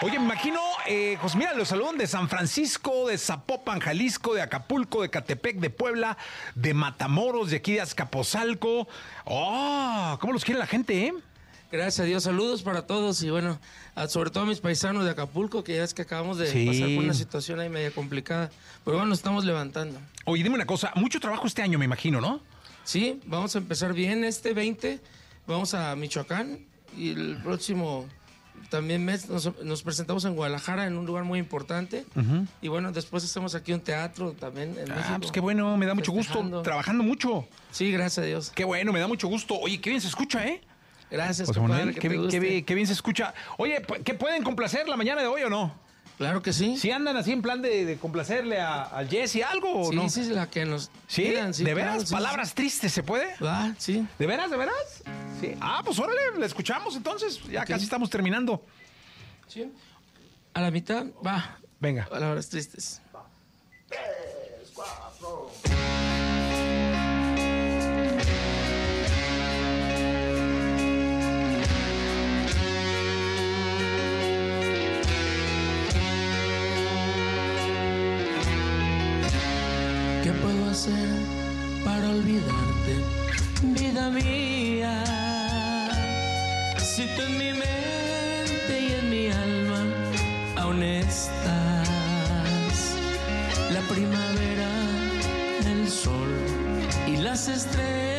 Oye, me imagino, eh, pues mira, los saludan de San Francisco, de Zapopan, Jalisco, de Acapulco, de Catepec, de Puebla, de Matamoros, de aquí de Azcapotzalco. ¡Oh! ¿Cómo los quiere la gente, eh? Gracias a Dios, saludos para todos y bueno, sobre todo a mis paisanos de Acapulco, que ya es que acabamos de Sí. pasar por una situación ahí media complicada. Pero bueno, estamos levantando. Oye, dime una cosa, mucho trabajo este año, me imagino, ¿no? Sí, vamos a empezar bien este 20, vamos a Michoacán y el próximo también mes nos, nos presentamos en Guadalajara en un lugar muy importante y bueno, después hacemos aquí un teatro también en Ah, México. pues qué bueno, me da mucho gusto, trabajando mucho. Sí, gracias a Dios. Qué bueno, me da mucho gusto. Oye, qué bien se escucha, ¿eh? Gracias, José compadre, Manuel, que qué, te qué bien- qué bien se escucha. Oye, ¿qué pueden complacer la mañana de hoy o no? Claro que sí. ¿Sí andan así en plan de, de complacerle a, al Jesse algo o Sí, no? sí, es la que nos ¿Sí? pidan, sí, ¿De veras? sí, ¿Palabras sí. tristes se puede? Va, sí. ¿De veras, de veras? Sí. Ah, pues órale, la escuchamos entonces. Ya casi estamos terminando. Sí. A la mitad, va. Venga. Palabras tristes. ¿Qué puedo hacer para olvidarte, vida mía? Si tú en mi mente y en mi alma aún estás, la primavera, el sol y las estrellas,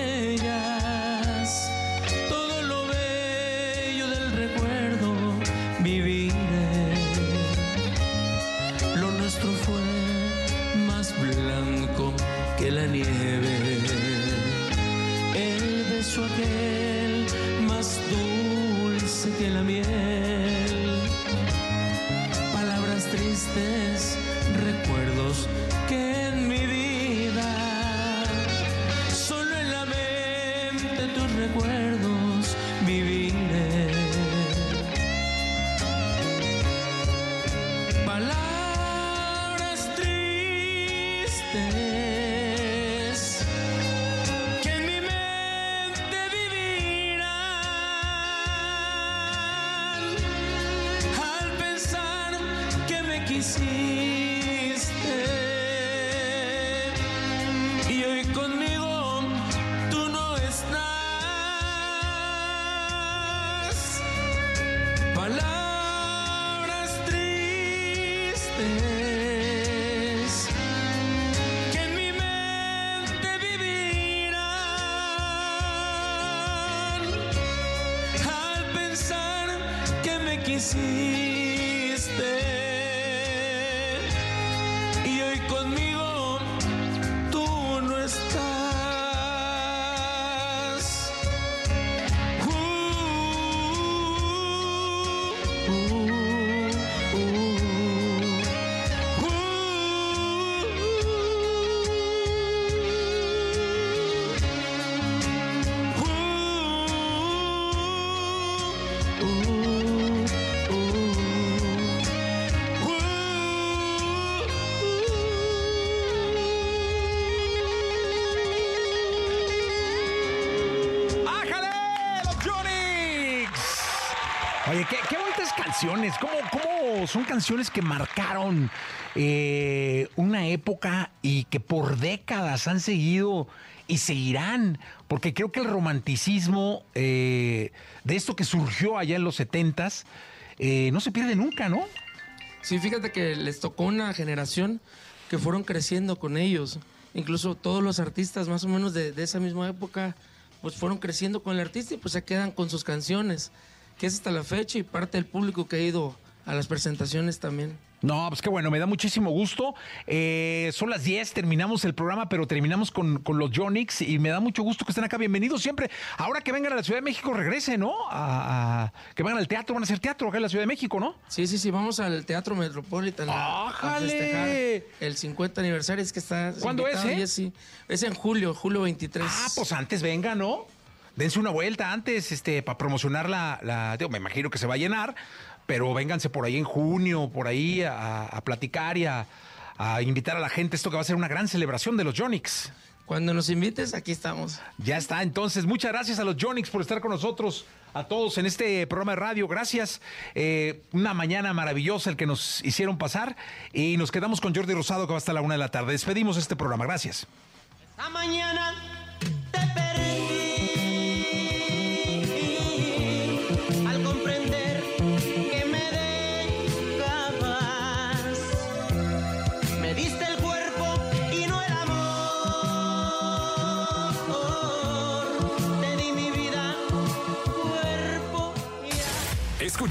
canciones. ¿Cómo, cómo son canciones que marcaron eh, una época y que por décadas han seguido y seguirán? Porque creo que el romanticismo eh, de esto que surgió allá en los setentas eh, no se pierde nunca, ¿no? Sí, fíjate que les tocó una generación que fueron creciendo con ellos. Incluso todos los artistas más o menos de, de esa misma época, pues fueron creciendo con el artista y pues se quedan con sus canciones, que es hasta la fecha y parte del público que ha ido a las presentaciones también. No, pues qué bueno, me da muchísimo gusto. Eh, son las 10, terminamos el programa, pero terminamos con, con los Jonix y me da mucho gusto que estén acá. Bienvenidos siempre. Ahora que vengan a la Ciudad de México, regresen, ¿no? A, a- que vengan al teatro, van a hacer teatro acá en la Ciudad de México, ¿no? Sí, sí, sí, vamos al Teatro Metropolitan ¡Ájale! el 50 aniversario. Es que está ¿Cuándo es, eh? Jessy. Es en julio, julio 23. Ah, pues antes vengan, ¿no? Dense una vuelta antes, este, para promocionar la, la- digo, me imagino que se va a llenar, pero vénganse por ahí en junio, por ahí a, a platicar y a, a invitar a la gente. Esto que va a ser una gran celebración de los Jonix. Cuando nos invites, aquí estamos. Ya está, entonces, muchas gracias a los Jonix por estar con nosotros, a todos en este programa de radio. Gracias. Eh, una mañana maravillosa el que nos hicieron pasar. Y nos quedamos con Jordi Rosado, que va hasta la una de la tarde. Despedimos este programa. Gracias. Esta mañana